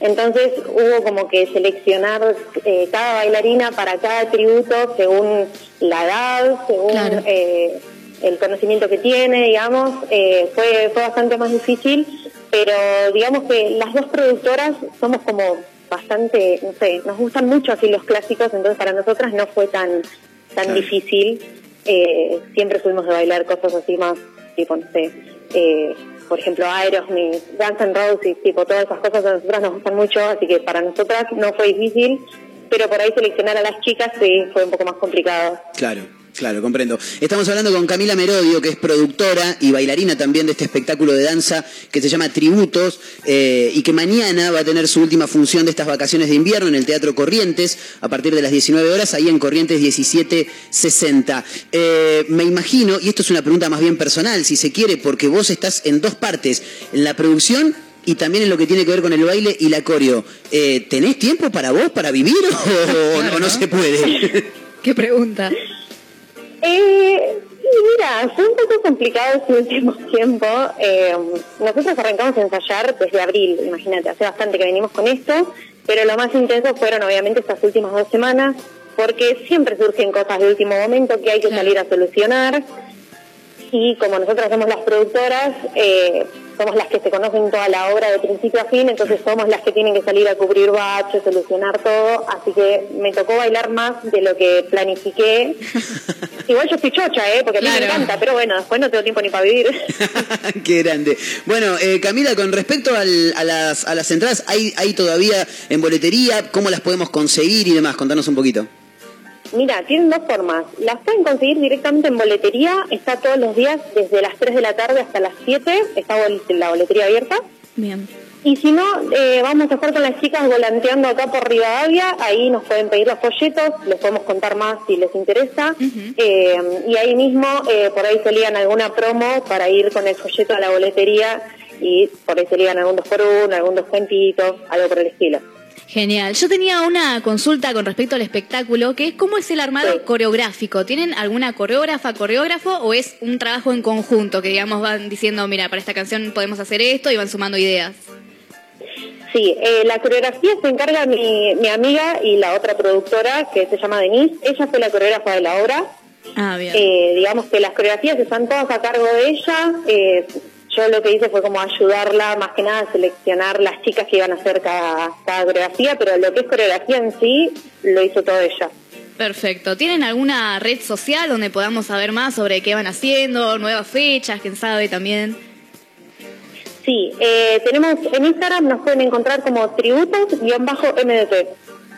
entonces hubo como que seleccionar eh, cada bailarina para cada tributo según la edad, según Claro. eh, el conocimiento que tiene, digamos, eh, fue, fue bastante más difícil, pero digamos que las dos productoras somos como bastante, no sé, nos gustan mucho así los clásicos, entonces para nosotras no fue tan, tan Claro. difícil. Eh, siempre fuimos de bailar cosas así más, tipo, no sé, eh, por ejemplo, Aerosmith, Guns N' Roses, tipo, todas esas cosas a nosotras nos gustan mucho, así que para nosotras no fue difícil, pero por ahí seleccionar a las chicas sí fue un poco más complicado. Claro. Claro, comprendo. Estamos hablando con Camila Merodio, que es productora y bailarina también de este espectáculo de danza que se llama Tributos eh, y que mañana va a tener su última función de estas vacaciones de invierno en el Teatro Corrientes a partir de las 19 horas, ahí en Corrientes 1760. Eh, me imagino, y esto es una pregunta más bien personal, si se quiere, porque vos estás en dos partes, en la producción y también en lo que tiene que ver con el baile y la coreo. Eh, ¿Tenés tiempo para vos, para vivir o, o no se puede? ¿Qué pregunta? Eh, mira, fue un poco complicado este último tiempo. Eh, nosotros arrancamos a ensayar desde abril, imagínate, hace bastante que venimos con esto, pero lo más intenso fueron obviamente estas últimas dos semanas, porque siempre surgen cosas de último momento que hay que salir a solucionar. Y como nosotros somos las productoras, eh, somos las que se conocen toda la obra de principio a fin, entonces somos las que tienen que salir a cubrir baches, solucionar todo, así que me tocó bailar más de lo que planifiqué. Igual yo estoy chocha, ¿eh? porque a mí me encanta, pero bueno, después no tengo tiempo ni para vivir. Qué grande. Bueno, eh, Camila, con respecto al- a, las, a las entradas, ¿hay, ¿hay todavía en boletería? ¿Cómo las podemos conseguir y demás? Contanos un poquito. Mira, tienen dos formas. Las pueden conseguir directamente en boletería, está todos los días desde las 3 de la tarde hasta las 7, está la boletería abierta. Bien. Y si no, eh, vamos a estar con las chicas volanteando acá por Rivadavia, ahí nos pueden pedir los folletos, les podemos contar más si les interesa. Eh, y ahí mismo, eh, por ahí se ligan alguna promo para ir con el folleto a la boletería y por ahí se ligan algún dos por uno, algún descuentito, algo por el estilo. Genial. Yo tenía una consulta con respecto al espectáculo, que es cómo es el armado coreográfico. ¿Tienen alguna coreógrafa, coreógrafo o es un trabajo en conjunto que digamos van diciendo, mira, para esta canción podemos hacer esto y van sumando ideas? Sí, eh, la coreografía se encarga mi, mi amiga y la otra productora que se llama Denise. Ella fue la coreógrafa de la obra. Ah, bien. Eh, digamos que las coreografías están todas a cargo de ella. Eh, yo lo que hice fue como ayudarla, más que nada, a seleccionar las chicas que iban a hacer cada, cada coreografía, pero lo que es coreografía en sí lo hizo todo ella. Perfecto. ¿Tienen alguna red social donde podamos saber más sobre qué van haciendo, nuevas fechas, quién sabe también? Sí, eh, tenemos en Instagram nos pueden encontrar como tributos-mdt.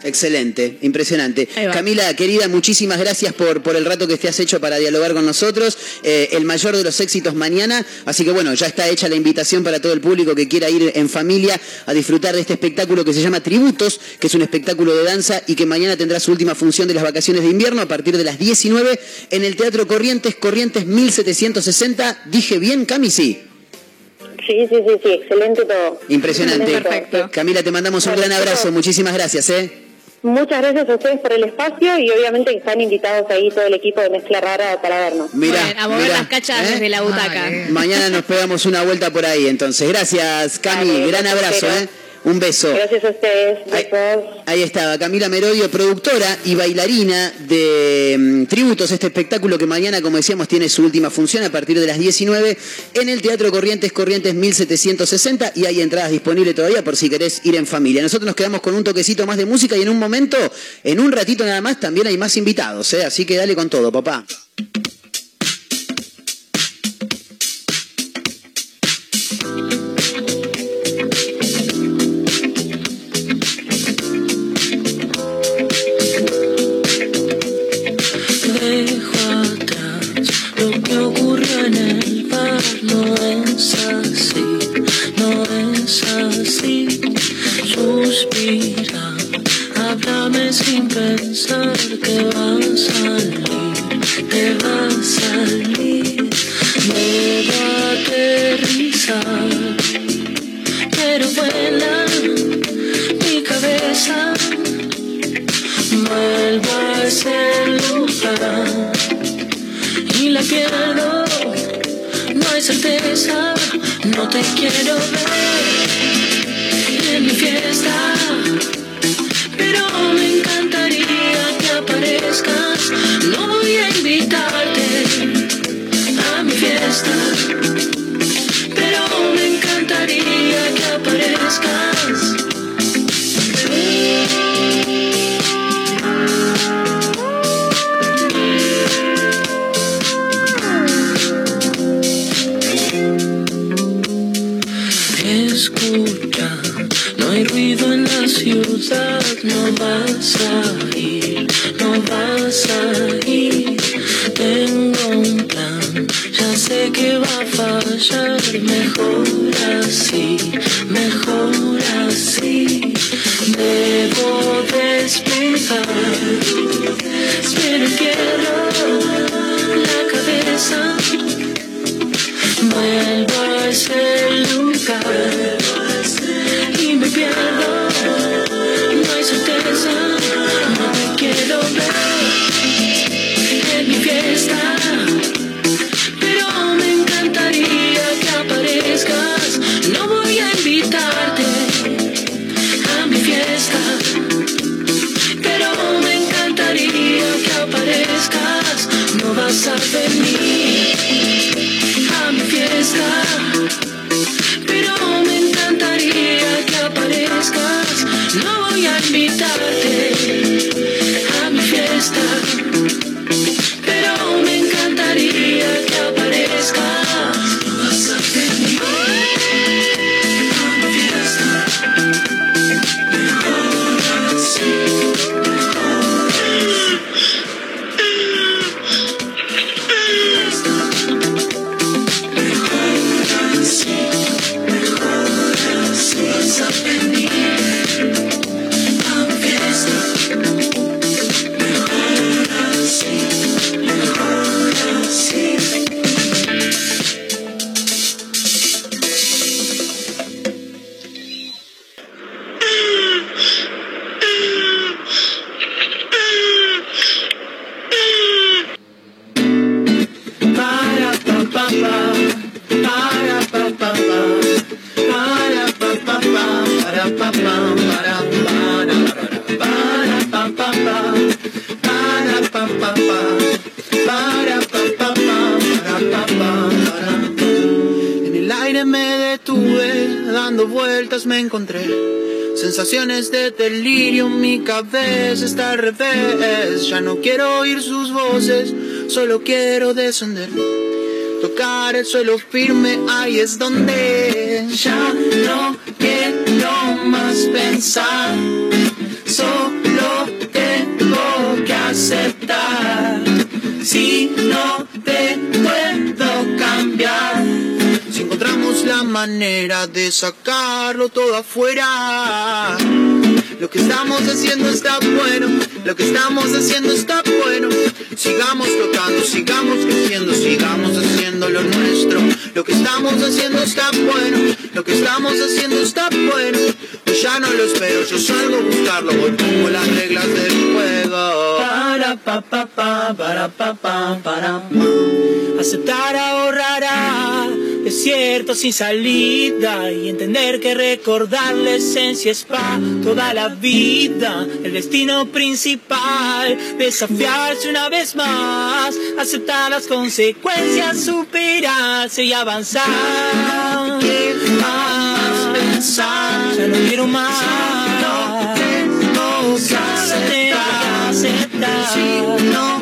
Excelente, impresionante. Camila, querida, muchísimas gracias por, por el rato que te has hecho para dialogar con nosotros. Eh, el mayor de los éxitos mañana. Así que bueno, ya está hecha la invitación para todo el público que quiera ir en familia a disfrutar de este espectáculo que se llama Tributos, que es un espectáculo de danza y que mañana tendrá su última función de las vacaciones de invierno a partir de las 19 en el Teatro Corrientes, Corrientes 1760. Dije bien, Cami, sí. Sí, sí, sí, sí, excelente todo. Impresionante. Excelente todo, sí. Camila, te mandamos un gran abrazo. Muchísimas gracias, ¿eh? Muchas gracias a ustedes por el espacio y obviamente están invitados ahí todo el equipo de Mezcla Rara para vernos. Mirá, Bueno, a mover mirá, las cachas ¿eh? desde la butaca. Mañana nos pegamos una vuelta por ahí, entonces. Gracias, Cami. Gran abrazo, espero. ¿eh? Un beso. Gracias a ustedes. Besos. Ahí estaba Camila Merodio, productora y bailarina de mm, Tributos, este espectáculo que mañana, como decíamos, tiene su última función a partir de las 19 en el Teatro Corrientes, Corrientes 1760 y hay entradas disponibles todavía por si querés ir en familia. Nosotros nos quedamos con un toquecito más de música y en un momento, en un ratito nada más, también hay más invitados, ¿eh? así que dale con todo, papá. te va a salir, te va a salir. No va a aterrizar, pero vuela mi cabeza. Vuelvo a ese lugar y la pierdo. No hay certeza, no te quiero ver en mi fiesta. No voy a invitarte a mi fiesta. Pero me encantaría que aparezcas. Escucha, no hay ruido en la ciudad, no vas a no vas a ir. Tengo un plan, ya sé que va a fallar, mejor Ya no quiero oír sus voces, solo quiero descender. Tocar el suelo firme, ahí es donde ya no quiero más pensar. Solo tengo que aceptar. Si no te puedo cambiar. Si encontramos la manera de sacarlo todo afuera. Lo que estamos haciendo está bueno, lo que estamos haciendo está bueno. Sigamos tocando, sigamos creciendo, sigamos haciendo lo nuestro. Lo que estamos haciendo está bueno, lo que estamos haciendo está bueno. Yo ya no lo espero, yo salgo a buscarlo, voy pongo las reglas del juego. Para pa pa pa, para pa pa, para pa. Aceptar ahorrará desierto sin salida y entender que recordar la esencia es para toda la vida, el destino principal, desafiarse una vez más, aceptar las consecuencias, superarse y avanzar. ¿Qué más pensar? Ya no quiero más. No tengo que aceptar. Si no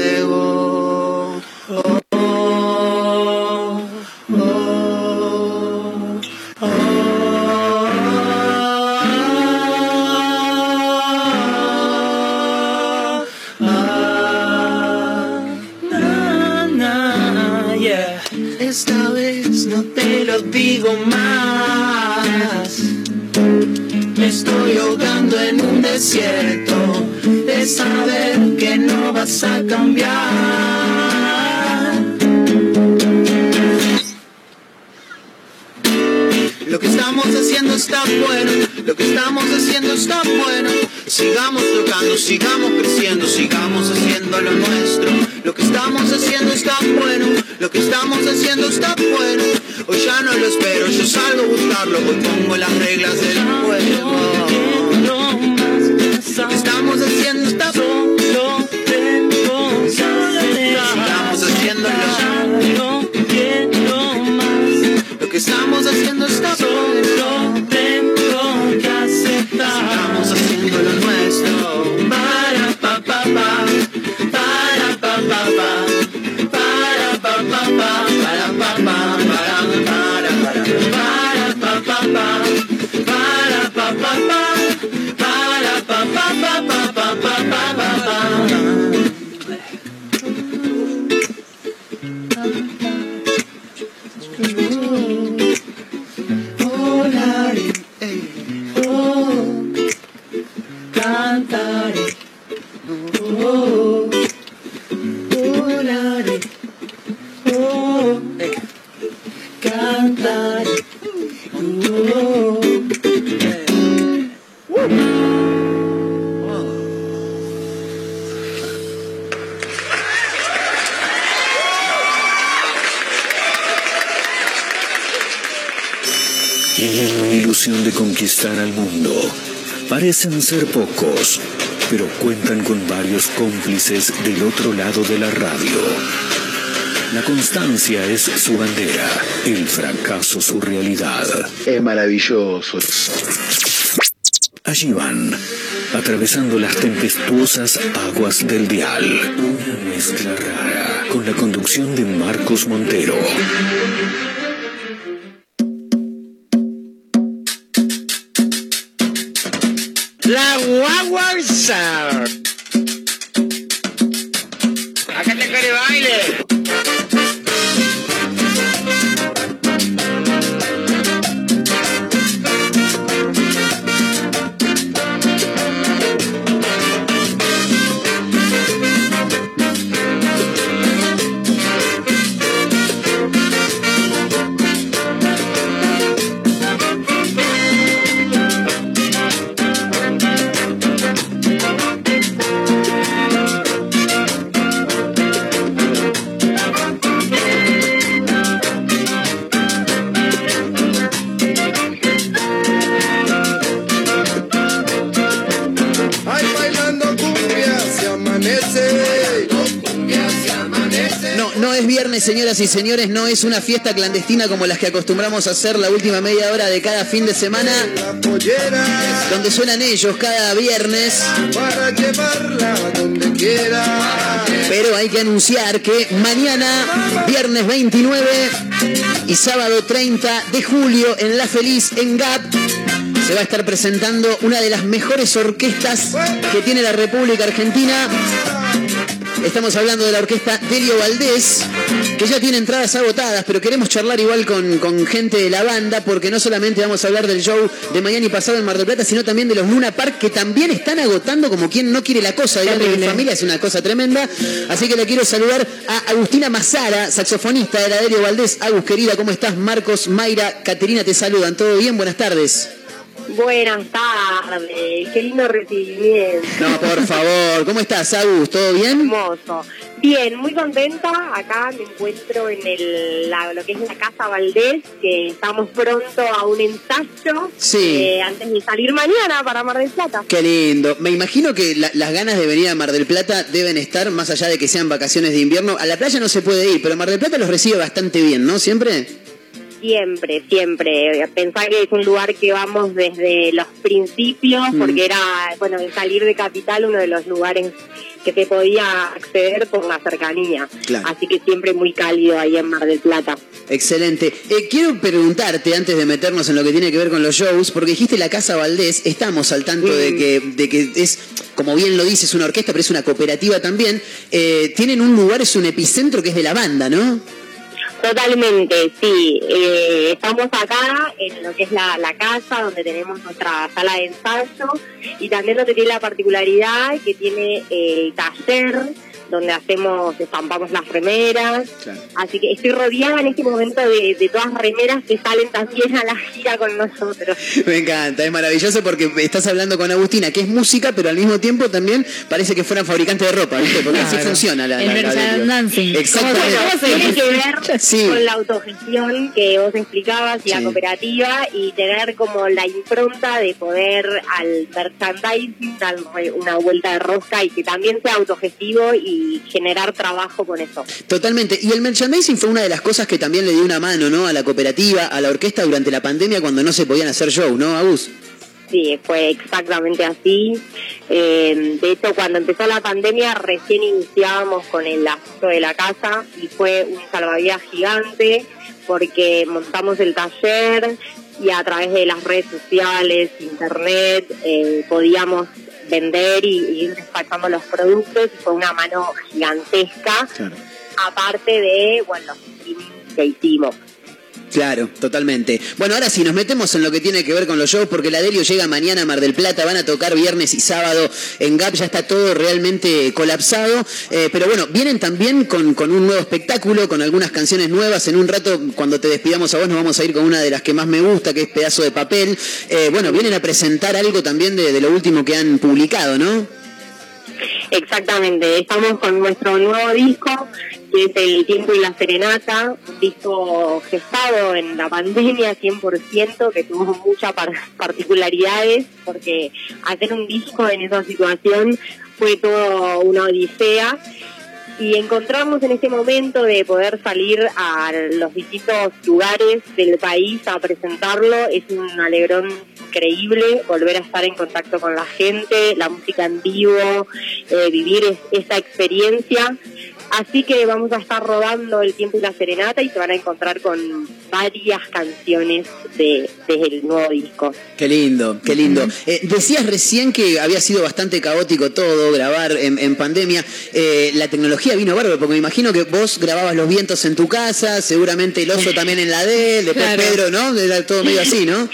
Parecen ser pocos, pero cuentan con varios cómplices del otro lado de la radio. La constancia es su bandera, el fracaso su realidad. Es maravilloso. Allí van, atravesando las tempestuosas aguas del dial. Una mezcla rara, con la conducción de Marcos Montero. Y señores, no es una fiesta clandestina como las que acostumbramos a hacer la última media hora de cada fin de semana, donde suenan ellos cada viernes. Para llevarla donde quiera. Pero hay que anunciar que mañana, viernes 29 y sábado 30 de julio en La Feliz, en GAP, se va a estar presentando una de las mejores orquestas que tiene la República Argentina. Estamos hablando de la orquesta Delio Valdés, que ya tiene entradas agotadas, pero queremos charlar igual con, con gente de la banda, porque no solamente vamos a hablar del show de mañana y pasado en Mar del Plata, sino también de los Luna Park, que también están agotando como quien no quiere la cosa. Digamos, mi familia es una cosa tremenda. Así que le quiero saludar a Agustina Mazara, saxofonista de la Delio Valdés. Agus, querida, ¿cómo estás? Marcos, Mayra, Caterina, te saludan. ¿Todo bien? Buenas tardes. Buenas tardes, qué lindo recibimiento. No, por favor. ¿Cómo estás, Agus? ¿Todo bien? Hermoso. Bien, muy contenta. Acá me encuentro en el, la- lo que es la Casa Valdés, que estamos pronto a un ensayo Sí. eh, antes de salir mañana para Mar del Plata. Qué lindo. Me imagino que la- las ganas de venir a Mar del Plata deben estar, más allá de que sean vacaciones de invierno. A la playa no se puede ir, pero Mar del Plata los recibe bastante bien, ¿no? ¿Siempre? Siempre, siempre. Pensar que es un lugar que vamos desde los principios, Mm. porque era, bueno, el salir de Capital uno de los lugares que se podía acceder por la cercanía. Claro. Así que siempre muy cálido ahí en Mar del Plata. Excelente. Eh, quiero preguntarte, antes de meternos en lo que tiene que ver con los shows, porque dijiste la Casa Valdés, estamos al tanto de, que, de que es, como bien lo dices, una orquesta, pero es una cooperativa también. Eh, tienen un lugar, es un epicentro que es de la banda, ¿no? Totalmente, sí. Eh, estamos acá en lo que es la, la casa, donde tenemos nuestra sala de ensayo y también lo tiene la particularidad que tiene eh, taller donde hacemos, estampamos las remeras. Así que estoy rodeada en este momento de, de todas remeras que salen también a la gira con nosotros. Me encanta, es maravilloso porque estás hablando con Agustina, que es música, pero al mismo tiempo también parece que fueran fabricantes de ropa, ¿viste? Porque así Claro. funciona la, El la- la merchandising. Exactamente. Tiene que ver Sí. con la autogestión que vos explicabas y Sí. la cooperativa y tener como la impronta de poder al merchandising dar una vuelta de rosca y que también sea autogestivo y generar trabajo con eso. Totalmente. Y el merchandising fue una de las cosas que también le dio una mano, ¿no? A la cooperativa, a la orquesta durante la pandemia cuando no se podían hacer shows, ¿no, Agus? Sí, fue exactamente así. Eh, de hecho, cuando empezó la pandemia, recién iniciábamos con el asunto de la casa y fue un salvavidas gigante porque montamos el taller y a través de las redes sociales, internet, eh, podíamos vender y, y ir despachando los productos y fue una mano gigantesca, aparte de, bueno, los que hicimos. Claro, totalmente. Bueno, ahora sí, nos metemos en lo que tiene que ver con los shows, porque la Delio llega mañana a Mar del Plata, van a tocar viernes y sábado en GAP, ya está todo realmente colapsado. Eh, pero bueno, vienen también con, con un nuevo espectáculo, con algunas canciones nuevas. En un rato, cuando te despidamos a vos, nos vamos a ir con una de las que más me gusta, que es Pedazo de Papel. Eh, bueno, vienen a presentar algo también de, de lo último que han publicado, ¿no? Exactamente, estamos con nuestro nuevo disco, que es El Tiempo y la Serenata, un disco gestado en la pandemia 100%, que tuvo muchas par- particularidades, porque hacer un disco en esa situación fue todo una odisea. Y encontramos en este momento de poder salir a los distintos lugares del país a presentarlo, es un alegrón increíble volver a estar en contacto con la gente, la música en vivo, eh, vivir es- esa experiencia. Así que vamos a estar rodando El Tiempo y la Serenata y se van a encontrar con varias canciones de, el nuevo disco. Qué lindo, qué lindo. Eh, decías recién que había sido bastante caótico todo, grabar en, en pandemia. Eh, la tecnología vino bárbaro, porque me imagino que vos grababas los vientos en tu casa, seguramente el oso también en la de él, después Claro. Pedro, ¿no? Era todo medio así, ¿no?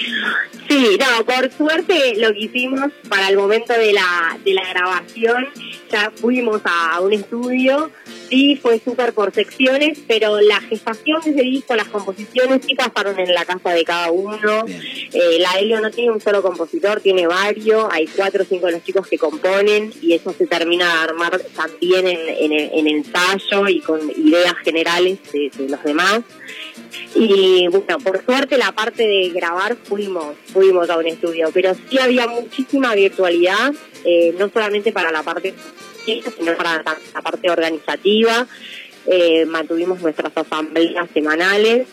Sí, no, por suerte lo que hicimos para el momento de la, de la grabación, ya fuimos a un estudio, sí, fue súper por secciones, pero la gestación de ese disco, las composiciones sí pasaron en la casa de cada uno. Eh, la Helio no tiene un solo compositor, tiene varios, hay cuatro o cinco de los chicos que componen y eso se termina de armar también en, en, en ensayo y con ideas generales de- de los demás. Y bueno, por suerte la parte de grabar fuimos, fuimos a un estudio, pero sí había muchísima virtualidad, eh, no solamente para la parte sino para la, parte organizativa. Eh, mantuvimos nuestras asambleas semanales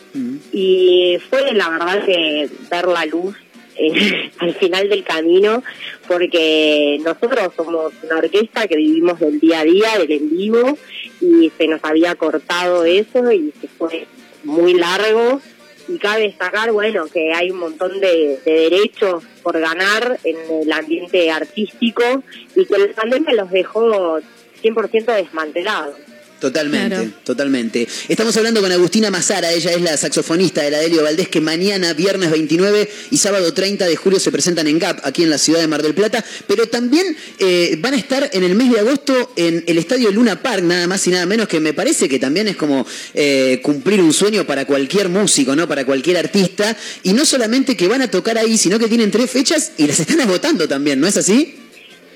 y fue la verdad que ver la luz eh, al final del camino porque nosotros somos una orquesta que vivimos del día a día, del en vivo y se nos había cortado eso y se fue muy largo y cabe destacar, bueno, que hay un montón de, de derechos por ganar en el ambiente artístico y que la pandemia los dejó 100% desmantelados. Totalmente, totalmente. Estamos hablando con Agustina Mazara, ella es la saxofonista de la Delio Valdés, que mañana, viernes 29 y sábado 30 de julio se presentan en GAP, aquí en la ciudad de Mar del Plata, pero también eh, van a estar en el mes de agosto en el estadio Luna Park, nada más y nada menos, que me parece que también es como eh, cumplir un sueño para cualquier músico, ¿no? Para cualquier artista, y no solamente que van a tocar ahí, sino que tienen tres fechas y las están agotando también, ¿no es así?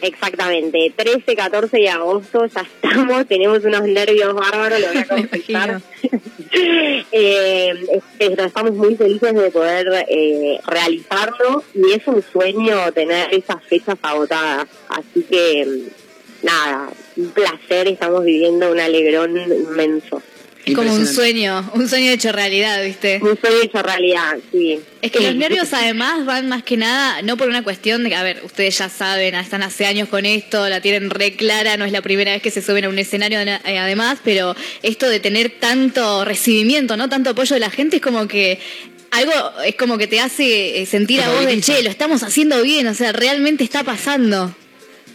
Exactamente, 13, 14 de agosto ya estamos, tenemos unos nervios bárbaros, lo voy a confesar. eh, este, estamos muy felices de poder eh, realizarlo y es un sueño tener esas fechas agotadas. Así que, nada, un placer, estamos viviendo un alegrón inmenso. Es como un sueño, un sueño hecho realidad, ¿viste? Un sueño hecho realidad, sí. Es que los nervios además van más que nada, no por una cuestión de que, a ver, ustedes ya saben, están hace años con esto, la tienen re clara, no es la primera vez que se suben a un escenario eh, además, pero esto de tener tanto recibimiento, ¿no? Tanto apoyo de la gente es como que algo es como que te hace eh, sentir a vos de che, lo estamos haciendo bien, o sea, realmente está pasando.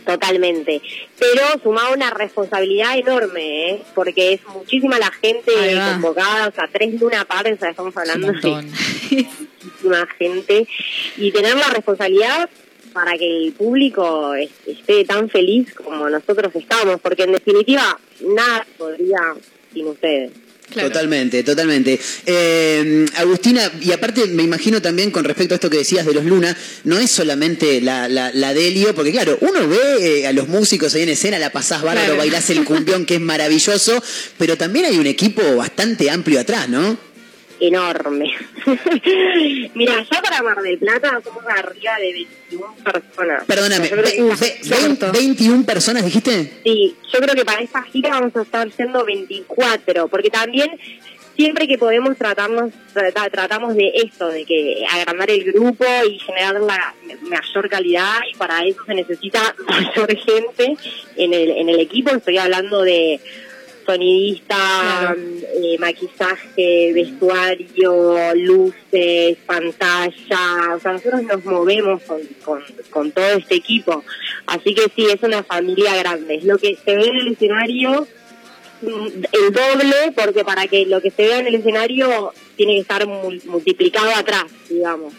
Totalmente. Pero sumado una responsabilidad enorme, ¿eh? porque es muchísima la gente convocada, o sea, tres luna pares, o sea, estamos hablando un de muchísima gente. Y tener la responsabilidad para que el público es- esté tan feliz como nosotros estamos, porque en definitiva nada podría sin ustedes. Totalmente, totalmente. Eh, Agustina, y aparte me imagino también con respecto a esto que decías de los Luna, no es solamente la, la, la Delio, porque claro, uno ve eh, a los músicos ahí en escena, la pasás bárbaro, Claro. bailás el cumbión que es maravilloso, pero también hay un equipo bastante amplio atrás, ¿no? Enorme. Mira, ya para Mar del Plata somos arriba de 21 personas. Perdóname, ve- ve- vein- 21 personas dijiste. Sí, yo creo que para esta gira vamos a estar siendo 24, porque también siempre que podemos tratarnos, trata- tratamos de esto, de que agrandar el grupo y generar la mayor calidad y para eso se necesita mayor gente en el, en el equipo. Estoy hablando de sonidista, eh, maquillaje, vestuario, luces, pantalla, o sea, nosotros nos movemos con, con, con todo este equipo. Así que sí, es una familia grande. Es lo que se ve en el escenario, mm, el doble, porque para que lo que se vea en el escenario tiene que estar mul- multiplicado atrás, digamos.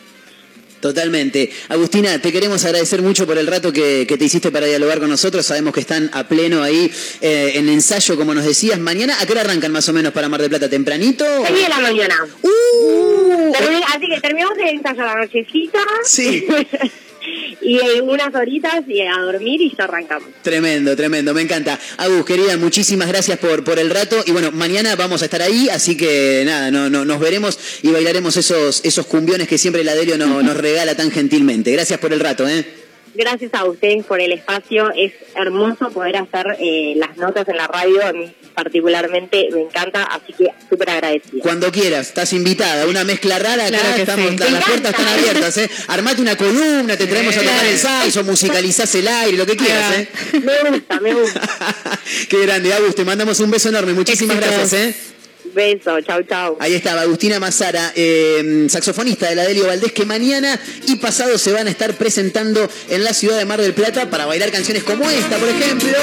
Totalmente. Agustina, te queremos agradecer mucho por el rato que, que te hiciste para dialogar con nosotros. Sabemos que están a pleno ahí eh, en ensayo, como nos decías. Mañana, ¿a qué hora arrancan más o menos para Mar del Plata? ¿Tempranito? Seis de la mañana. Uh. Así que terminamos el ensayo a la nochecita. Sí. y en unas horitas y a dormir y ya arrancamos. Tremendo, tremendo, me encanta. Agus, querida, muchísimas gracias por, por el rato. Y bueno, mañana vamos a estar ahí, así que nada, no, no, nos veremos y bailaremos esos, esos cumbiones que siempre la Delio no- nos regala tan gentilmente. Gracias por el rato, ¿eh? Gracias a ustedes por el espacio. Es hermoso poder hacer eh, las notas en la radio. Mí particularmente me encanta, así que súper agradecida. Cuando quieras, estás invitada. Una mezcla rara, acá que estamos, sí. las, puertas están abiertas, ¿eh? Armate una columna, te traemos a tocar el salso, musicalizás el aire, lo que quieras, ¿eh? Me gusta, me gusta. Qué grande, Agus, te mandamos un beso enorme. Muchísimas Éxitos. gracias, ¿eh? Beso, chau, chau. Ahí estaba Agustina Mazara, eh, saxofonista de la Delio Valdés, que mañana y pasado se van a estar presentando en la ciudad de Mar del Plata para bailar canciones como esta, por ejemplo,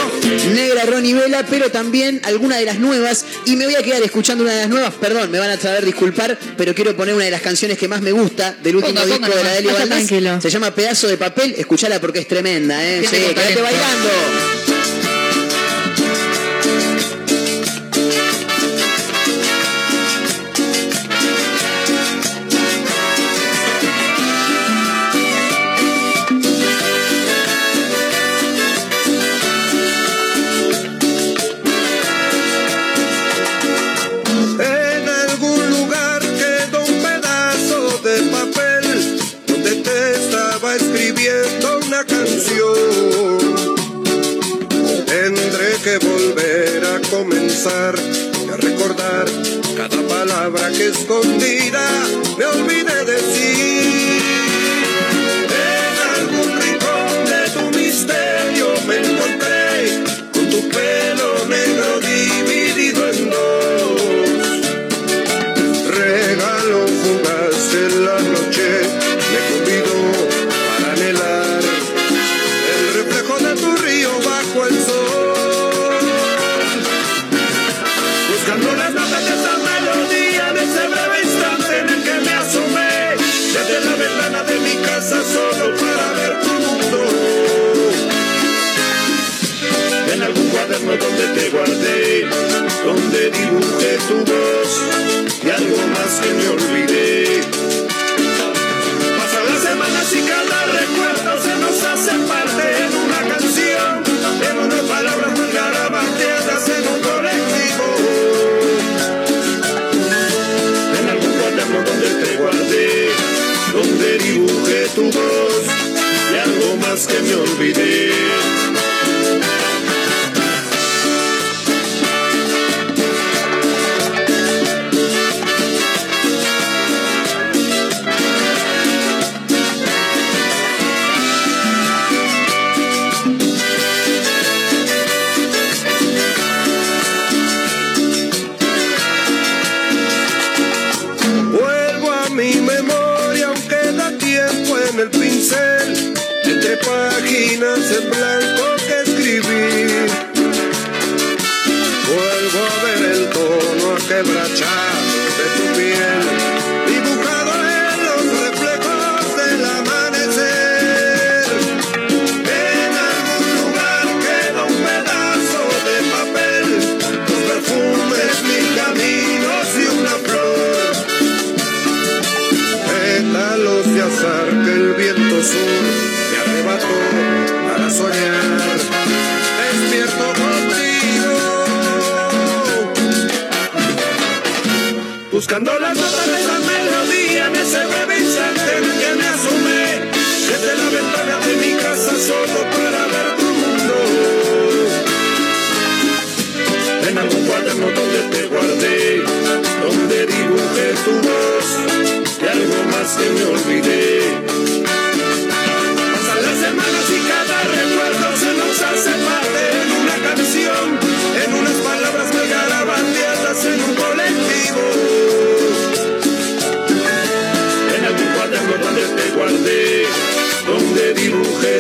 Negra Ronnie Vela, pero también alguna de las nuevas. Y me voy a quedar escuchando una de las nuevas, perdón, me van a saber disculpar, pero quiero poner una de las canciones que más me gusta del último Ponga, disco ponga de la Delio Valdés. tranquilo. Se llama Pedazo de Papel, escuchala porque es tremenda, ¿eh? Sí, quédate bailando. Y a recordar cada palabra que escondida me olvidé decir. Buscando las notas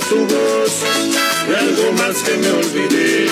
tu voz y algo más que me olvidé.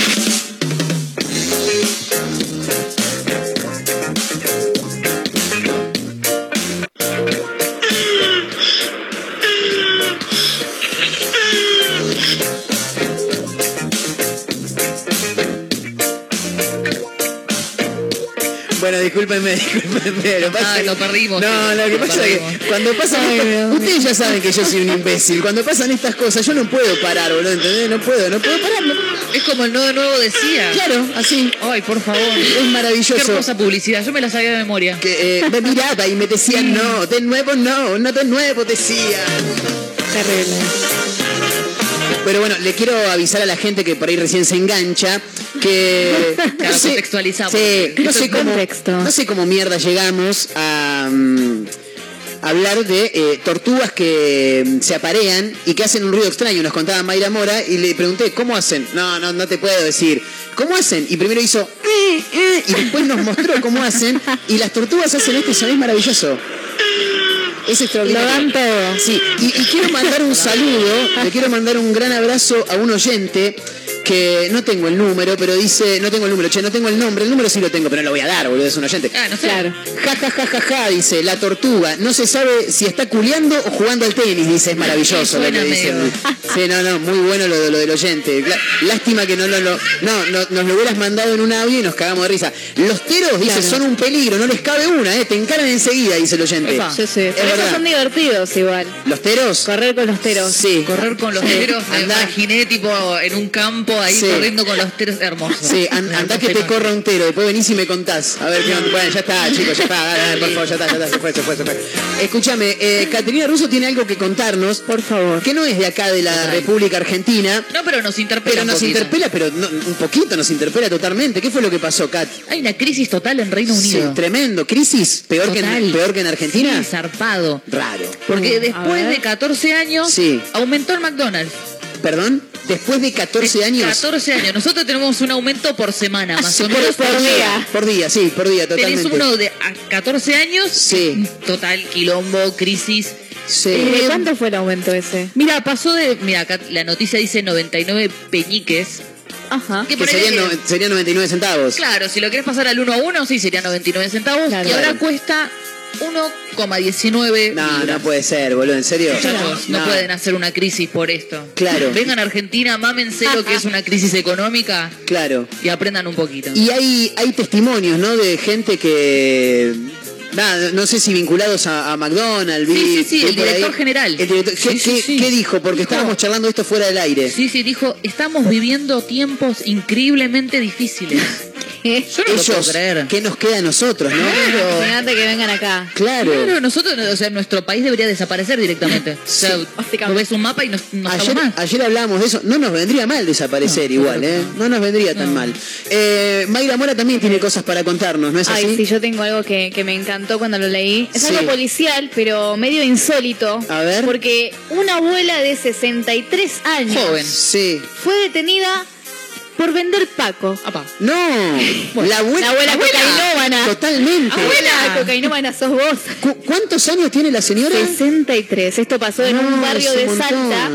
Discúlpenme, discúlpenme. Lo pasa que- lo perdimos. No, lo que Lo pasa es perdimos. que cuando pasan. Ustedes ya saben que yo soy un imbécil. Cuando pasan estas cosas, yo no puedo parar, boludo, ¿entendés? No puedo, no puedo pararlo. Es como el nuevo nuevo decía. Claro, así. Ay, por favor. Es maravilloso. Qué hermosa publicidad. Yo me la sabía de memoria. Que eh, me miraba y me decían no, de nuevo no, no de nuevo decía. Terrible. Pero bueno, le quiero avisar a la gente que por ahí recién se engancha que Claro, contextualizamos. No sé cómo, contexto. no sé cómo mierda llegamos a mm, hablar de eh, tortugas que mm, se aparean y que hacen un ruido extraño. Nos contaba Mayra Mora y le pregunté cómo hacen. No, no, no te puedo decir. ¿Cómo hacen? Y primero hizo "Eh, eh", y después nos mostró cómo hacen y las tortugas hacen este sonido maravilloso. Es extraordinario. Lo dan todo. Sí, y, y quiero mandar un saludo, le quiero mandar un gran abrazo a un oyente que no tengo el número, pero dice, no tengo el número, che, no tengo el nombre, el número sí lo tengo, pero no lo voy a dar, boludo, es un oyente. Ah, no sé. Claro. Ja, ja, ja, ja, ja, dice, la tortuga, no se sabe si está culeando o jugando al tenis, dice, es maravilloso lo que dice. Sí, no, no, muy bueno lo, de- lo del oyente. La- lástima que no lo, lo- no, no, nos lo hubieras mandado en un audio y nos cagamos de risa. Los teros, dice, Claro. son un peligro, no les cabe una, eh, te encaran enseguida, dice el oyente. Epa. Sí, sí. Es Pero esos son divertidos igual. ¿Los teros? Correr con los teros. Sí. Correr con los teros, me Andá. imaginé tipo en un campo ahí Sí. corriendo con los teros hermosos. Sí, an- andá que te corra un tero, después venís y me contás. A ver qué onda. Bueno, ya está, chicos, ya está, dale, dale, por favor, ya está, ya está, se fue, se fue, se fue. Escúchame, eh, Caterina Russo tiene algo que contarnos, Por favor. que no es de acá de la Total. República Argentina, No, pero nos interpela pero un nos poquito. interpela, pero no- un poquito nos interpela totalmente. ¿Qué fue lo que pasó, Kat? Hay una crisis total en Reino Sí, Unido. tremendo. ¿Crisis? ¿Peor, que en. ¿Peor que en Argentina? Sí, zarpado. Raro. Porque Mm, después de 14 años Sí. aumentó el McDonald's. ¿Perdón? Después de 14 años. 14 años. Nosotros tenemos un aumento por semana, Ah, más sí, o menos por, día. Por día, sí, por día, totalmente. Tenés uno de a 14 años, Sí. total quilombo, crisis. Sí. ¿De cuánto fue el aumento ese? Mira, pasó de. Mira, acá la noticia dice 99 peñiques. Ajá. Que Que serían, no- serían 99 centavos. Claro, si lo querés pasar al 1 a 1, sí, sería 99 centavos. Claro. y ahora cuesta 1,19 No, no puede ser, boludo, ¿en serio? No, No. pueden hacer una crisis por esto. Claro. Vengan a Argentina, mámense lo que es una crisis económica Claro. y aprendan un poquito. Y hay, hay testimonios, ¿no? De gente que. Nada, no sé si vinculados a, a McDonald's. Sí, sí, sí, el ahí. director general. El director- ¿Qué, Sí, sí, qué- sí. qué dijo? Porque Dijo- estábamos charlando esto fuera del aire. Sí, sí, dijo, estamos viviendo tiempos increíblemente difíciles. Yo no lo puedo Ellos, creer. ¿qué nos queda a nosotros, no? Imagínate que vengan acá. Claro. Claro, nosotros, o sea, nuestro país debería desaparecer directamente. O sea, vos ves un mapa y no, no Ayer, más. ayer hablábamos de eso. No nos vendría mal desaparecer No, igual, claro. ¿eh? No nos vendría tan mal. Eh, Mayra Mora también tiene cosas para contarnos, ¿no es así? Ay, sí, yo tengo algo que, que me encantó cuando lo leí. Es Sí. algo policial, pero medio insólito. A ver. Porque una abuela de 63 años Joven. Sí. fue detenida por vender Paco. No, la abuela. La abuela cocainómana. Totalmente. Abuela cocainómana sos vos. ¿Cu- ¿Cuántos años tiene la señora? 63. Esto pasó en Ah, un barrio de Salta.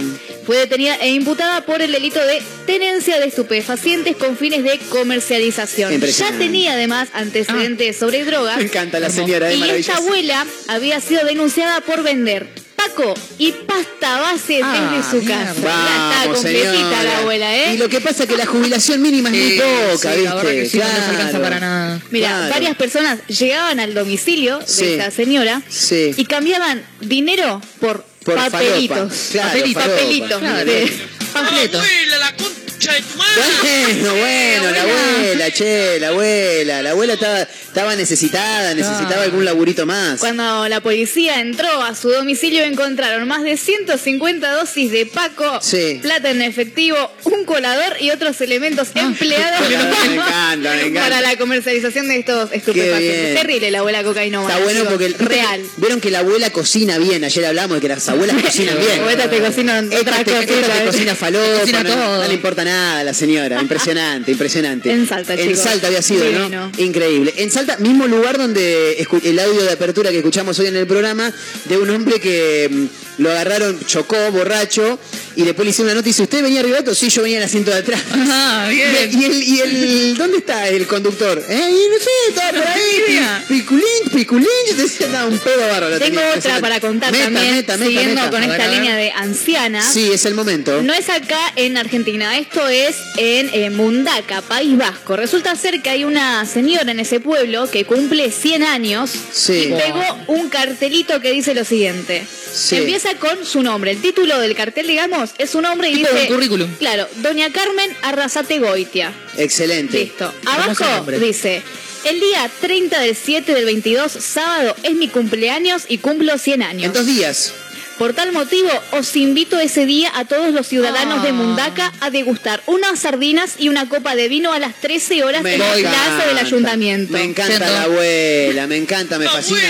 Fue detenida e imputada por el delito de tenencia de estupefacientes con fines de comercialización. Ya tenía además antecedentes sobre drogas. Me encanta la señora, Y esta abuela había sido denunciada por vender Paco y pasta base Ah, desde su mierda. casa. ya está Vamos, completita señora. la abuela, ¿eh? Y lo que pasa es que la jubilación mínima es muy poca, sí, ¿viste? la verdad que sí, no les alcanza Claro. para nada. Mira, Claro. varias personas llegaban al domicilio de esta señora Sí. y cambiaban dinero por, Por papelitos. falopa. Claro, papelitos. falopa. papelitos. Claro. De-. Bueno, bueno, la abuela, che, la abuela. La abuela estaba, estaba necesitada, necesitaba algún laburito más. Cuando la policía entró a su domicilio encontraron más de 150 dosis de Paco, Sí. plata en efectivo, un colador y otros elementos empleados Me encanta, me encanta. para la comercialización de estos estupefacientes. bien. Terrible la abuela cocainómana. Está bueno porque el, real. vieron que la abuela cocina bien. Ayer hablamos de que las abuelas cocinan bien. Te cocinan te, cositas. te cocina falopa, Cocina no, todo. no le importa nada a la señora. Impresionante, impresionante. En Salta, En chicos. Salta había sido, Divino. ¿no? Increíble. En Salta, mismo lugar donde el audio de apertura que escuchamos hoy en el programa de un hombre que mm, lo agarraron, chocó, borracho, y después le hicieron una nota y dice, ¿usted venía arriba Sí, yo venía en el asiento de atrás. Ah, bien. Y el, y el, ¿dónde está el conductor? ¿Eh? Y no sé, estaba por ahí, piculín, piculín, yo decía, no, un pedo bárbaro. Tengo otra para contar Meta, también, meta, meta, siguiendo con esta línea de anciana. Sí, es el momento. No es acá en Argentina, esto es en eh, Mundaca, País Vasco. Resulta ser que hay una señora en ese pueblo que cumple 100 años Sí. y pegó un cartelito que dice lo siguiente. Sí. Empieza con su nombre. El título del cartel, digamos, es su nombre y Tipo dice... un currículum. Claro, Doña Carmen Arrasate Goitia. Excelente. Listo. Abajo dice... El día 30 del 7 del 22, sábado, es mi cumpleaños y cumplo 100 años. En dos días. Por tal motivo, os invito ese día a todos los ciudadanos Ah. de Mundaca a degustar unas sardinas y una copa de vino a las 13 horas en la plaza del ayuntamiento. Me encanta la abuela, me encanta, me fascina.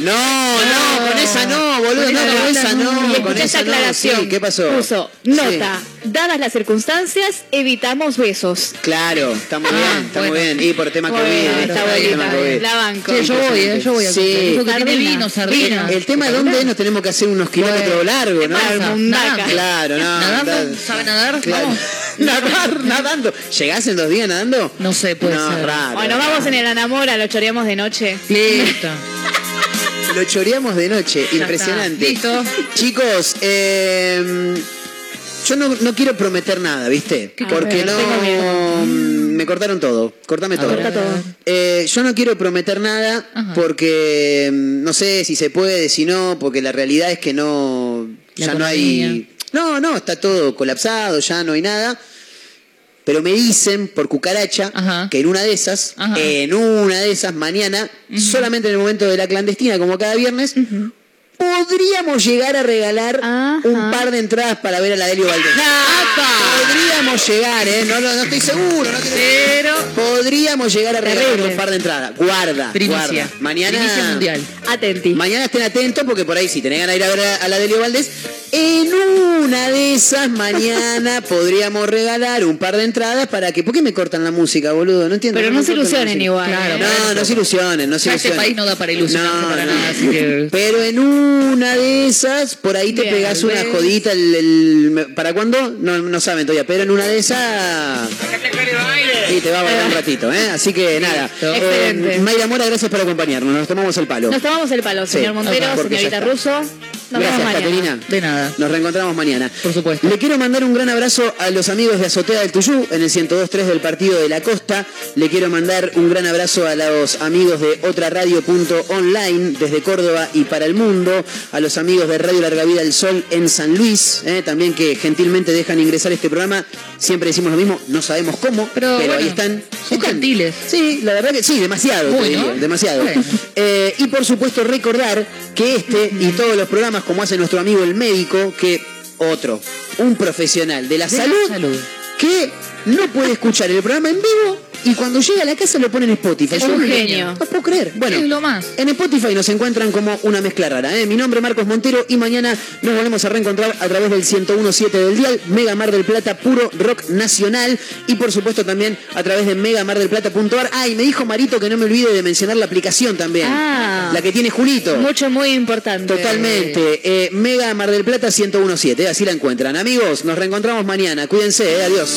No, no, con esa no, boludo, no, con esa no, Y con escuché esa esta no. aclaración. Sí, ¿qué pasó? Puso, nota, dadas las circunstancias, evitamos besos. Claro, está muy bien, está muy bueno. bien. Y por tema COVID. esta Por tema COVID. la banco. Yo voy, eh, yo voy a Sí. Sardina. vino, sardina. El tema de dónde es, nos tenemos que hacer unos kilómetros largos, ¿no? pasa? Mundaca. Claro, no. ¿Nadando? ¿Sabe nadar? Claro. Nadar, nadando. ¿Llegás en dos días nadando? No sé, puede No, ser. raro. Bueno, vamos en el Anamora, lo choreamos de noche. Listo. Lo choreamos de noche, impresionante. Listo. Chicos, eh, yo no, no quiero prometer nada, ¿viste? ¿Qué Porque no. Miedo. Me cortaron todo. Cortame todo. Corta todo. Eh, yo no quiero prometer nada Ajá. porque mm, no sé si se puede, si no, porque la realidad es que no. La ya no hay. economía. No, no, está todo colapsado, ya no hay nada. Pero me dicen por cucaracha Ajá. que en una de esas, Ajá. en una de esas, mañana, solamente en el momento de la clandestina, como cada viernes, podríamos llegar a regalar Ajá. un par de entradas para ver a la Delio Valdés. Podríamos llegar, ¿eh? No, no, no estoy seguro. No quiero- Pero. Podríamos llegar a regalar un par de entradas. Guarda, Primicia. guarda. Mañana, Primicia mundial. Atenti. Mañana estén atentos porque por ahí si tenés ganas de ir a ver a, a la Delio Valdés, en una de esas mañana podríamos regalar un par de entradas para que... ¿Por qué me cortan la música, boludo? No entiendo. Pero ¿por no se ilusionen igual. Claro, ¿eh? No, no se ilusionen, no se este ilusionen. país no da para ilusionarse No, para nada, así que. Pero en una de esas, por ahí te Bien, pegás una ¿ves? jodita. El, el- ¿Para cuándo? No, no saben todavía. Pero en una de esas. Sí, te va a bailar un ratito, ¿eh? Así que nada. Excelente. Eh, Mayra Mora, gracias por acompañarnos. Nos tomamos el palo. Nos tomamos el palo, Sí, señor Montero, señorita. Russo. Nos Gracias. Caterina. De nada. Nos reencontramos mañana. Por supuesto. Le quiero mandar un gran abrazo a los amigos de Azotea del Tuyú en el 102.3 del Partido de la Costa. Le quiero mandar un gran abrazo a los amigos de Otra Radio.online desde Córdoba y para el mundo. A los amigos de Radio Larga Vida del Sol en San Luis, eh, también que gentilmente dejan ingresar este programa. Siempre decimos lo mismo, no sabemos cómo, pero, Pero ahí están. son Están. gentiles. Sí, la verdad que sí, demasiado, te demasiado. Bueno. Eh, y por supuesto recordar que este y todos los programas, como hace nuestro amigo el médico, que otro, un profesional de la, De la salud, salud. que no puede escuchar el programa en vivo y cuando llega a la casa lo pone en Spotify. Es un genio. No puedo creer. Bueno, Es lo más. en Spotify nos encuentran como una mezcla rara. ¿eh? Mi nombre es Marcos Montero y mañana nos volvemos a reencontrar a través del 101.7 del Dial, Mega Mar del Plata, puro rock nacional y por supuesto también a través de megamardelplata.ar. Ah, y me dijo Marito que no me olvide de mencionar la aplicación también. Ah. La que tiene Julito. Mucho, muy importante. Totalmente. Eh, Mega Mar del Plata 101.7, así la encuentran. Amigos, nos reencontramos mañana. Cuídense, eh, adiós.